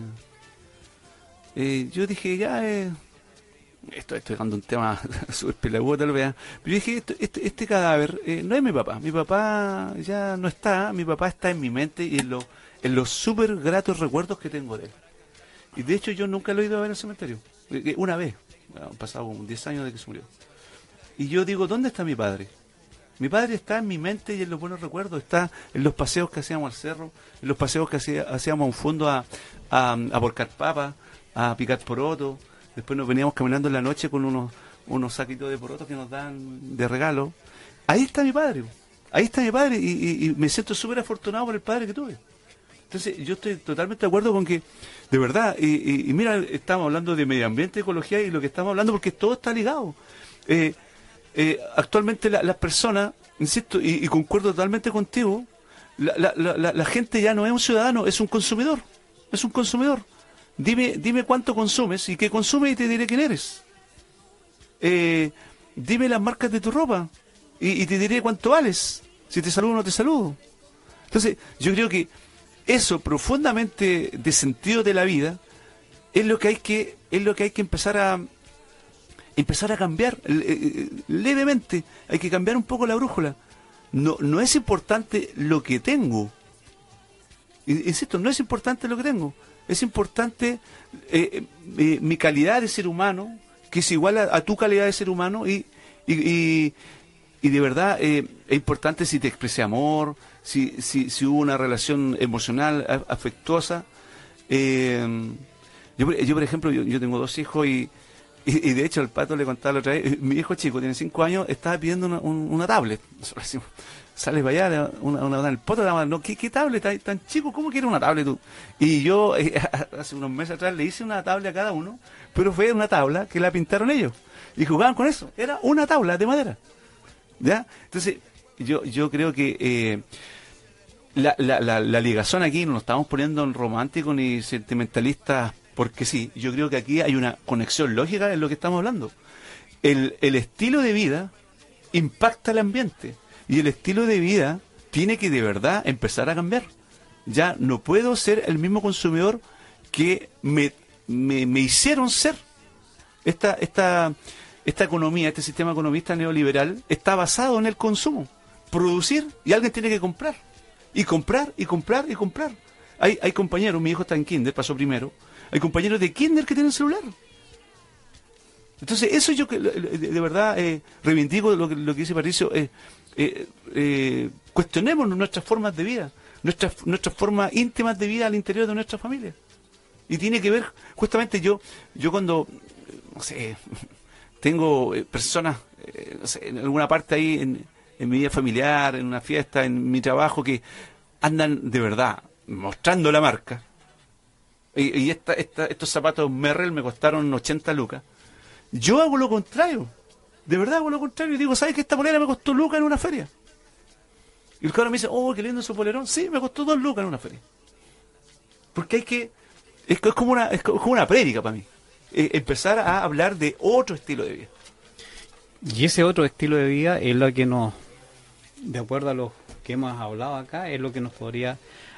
eh, yo dije, ya, esto estoy dando un tema súper pelagudo tal vez, pero yo dije, esto- este, este cadáver eh, no es mi papá, mi papá ya no está, mi papá está en mi mente y en, lo- en los súper gratos recuerdos que tengo de él. Y de hecho yo nunca lo he ido a ver en el cementerio, Eh, eh, una vez, han pasado como 10 años de que se murió. Y yo digo, ¿dónde está mi padre? Mi padre está en mi mente y en los buenos recuerdos, está en los paseos que hacíamos al cerro, en los paseos que hacía- hacíamos a un fondo a, a, a a picar porotos, después nos veníamos caminando en la noche con unos, unos saquitos de porotos que nos dan de regalo. Ahí está mi padre, ahí está mi padre y, me siento súper afortunado por el padre que tuve. Entonces, yo estoy totalmente de acuerdo con que, de verdad, y, mira, estamos hablando de medio ambiente, ecología y lo que estamos hablando, porque todo está ligado. Eh, eh, actualmente la- las personas, insisto, y, concuerdo totalmente contigo, la- la- la gente ya no es un ciudadano, es un consumidor. Es un consumidor. Dime, dime cuánto consumes y qué consumes y te diré quién eres. Eh, dime las marcas de tu ropa y, te diré cuánto vales. Si te saludo o no te saludo. Entonces, yo creo que eso profundamente de sentido de la vida es lo que hay que es lo que hay que empezar a empezar a cambiar eh, eh, levemente. Hay que cambiar un poco la brújula. No no es importante lo que tengo. In- Insisto, no es importante lo que tengo. Es importante eh, eh, mi calidad de ser humano, que es igual a, tu calidad de ser humano y, y, y- de verdad eh, es importante si te expresé amor, si, si, si hubo una relación emocional, afectuosa. Eh, yo, yo, por ejemplo, yo, tengo dos hijos y, y, de hecho el pato le contaba la otra vez, eh, mi hijo chico tiene cinco años, estaba pidiendo una, un- una tablet. Nosotros decimos, sale para allá, una, una, el poto, nada más, no, ¿qué, qué tablet tan, tan chico? ¿Cómo quiere una tablet tú? Y yo eh, hace unos meses atrás le hice una tablet a cada uno, pero fue una tabla que la pintaron ellos. Y jugaban con eso. Era una tabla de madera. ¿Ya? Entonces, yo, yo creo que eh, la, la, la, la ligazón aquí no nos estamos poniendo en romántico ni sentimentalistas porque sí. Yo creo que aquí hay una conexión lógica en lo que estamos hablando. El, el estilo de vida impacta el ambiente y el estilo de vida tiene que de verdad empezar a cambiar. Ya no puedo ser el mismo consumidor que me, me, me hicieron ser. Esta, esta, esta economía, este sistema economista neoliberal está basado en el consumo. Producir y alguien tiene que comprar. Y comprar, y comprar, y comprar. Hay, hay compañeros, mi hijo está en kinder, pasó primero. Hay compañeros de kinder que tienen celular. Entonces, eso yo que de, verdad eh, reivindico lo que, lo que dice Patricio. eh, eh, eh, cuestionemos nuestras formas de vida, nuestras, nuestras formas íntimas de vida al interior de nuestra familia. Y tiene que ver, justamente yo, yo cuando, no sé, tengo eh, personas, eh, en alguna parte ahí en, en mi vida familiar, en una fiesta, en mi trabajo, que andan de verdad mostrando la marca. Y, y esta, esta, estos zapatos Merrell me costaron 80 lucas. Yo hago lo contrario. De verdad hago lo contrario. Digo, ¿sabes que esta polera me costó lucas en una feria? Y el cabrón me dice, oh, qué lindo su polerón. Sí, me costó dos lucas en una feria. Porque hay que... Es, como una, es como una prédica para mí. Eh, empezar a hablar de otro estilo de vida. Y ese otro estilo de vida es lo que nos, de acuerdo a lo que hemos hablado acá, es lo que nos podría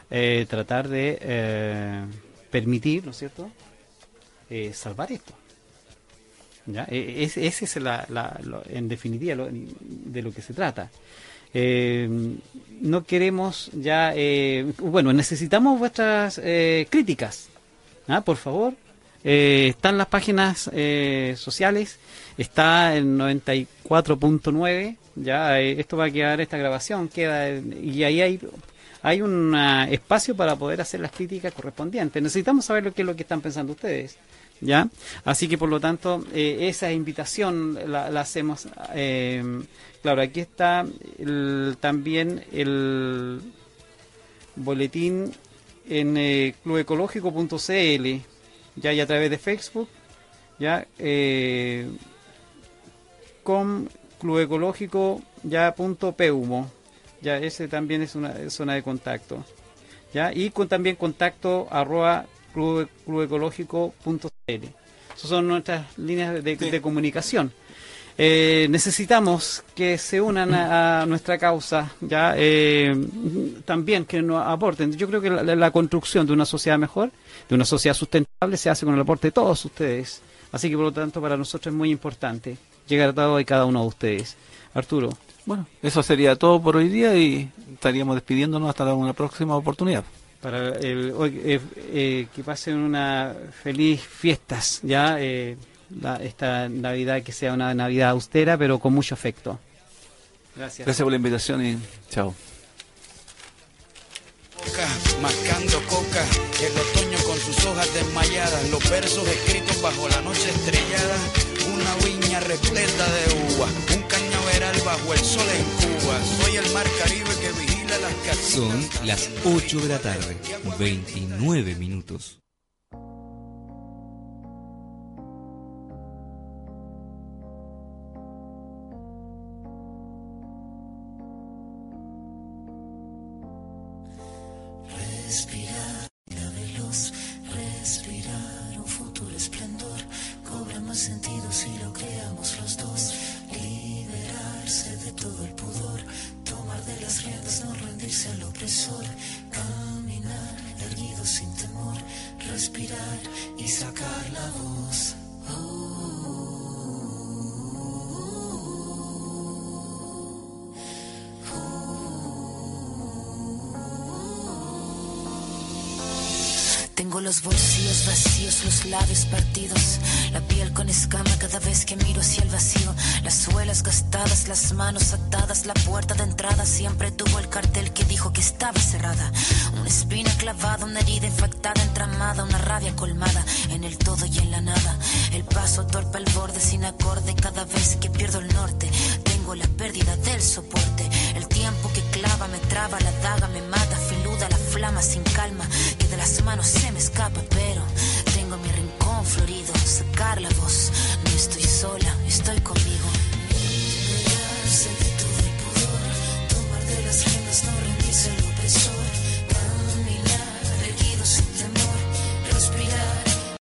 eh, tratar de eh, permitir, ¿no es cierto?, eh, salvar esto. ¿Ya? E- es- Ese es la, la- lo- en definitiva lo- de lo que se trata. Eh, no queremos ya, eh, bueno, necesitamos vuestras eh, críticas, ¿ah? por favor. Eh, están las páginas eh, sociales, está el 94.9, ya eh, esto va a quedar, esta grabación queda, y ahí hay, hay un ah, espacio para poder hacer las críticas correspondientes. Necesitamos saber lo que es lo que están pensando ustedes. ¿Ya? Así que por lo tanto, eh, esa invitación la, hacemos. eh, claro, aquí está el- también el boletín en eh, clubecológico.cl, ya y a través de Facebook, ya eh, con clubecológico ya punto peumo, ya ese también es una zona de contacto, ya y con también contacto arroba clube- clubecológico.cl. Esas son nuestras líneas de, de comunicación. Eh, necesitamos que se unan a, a nuestra causa, ya eh, también que nos aporten. Yo creo que la, la construcción de una sociedad mejor, de una sociedad sustentable, se hace con el aporte de todos ustedes. Así que por lo tanto para nosotros es muy importante llegar a todos y cada uno de ustedes. Arturo. Bueno, eso sería todo por hoy día y estaríamos despidiéndonos hasta una próxima oportunidad. Para el, eh, eh, que pasen una feliz fiestas ya eh, la- esta Navidad que sea una Navidad austera pero con mucho afecto. Gracias. Gracias por la invitación y chao. boca, mascando coca, el otoño con sus hojas desmayadas, los versos escritos bajo la noche estrellada, una viña repleta de uvas, un cañaveral bajo el sol en Cuba, soy el mar Caribe que vigila las casitas. Son las 8 de la tarde, 29 minutos.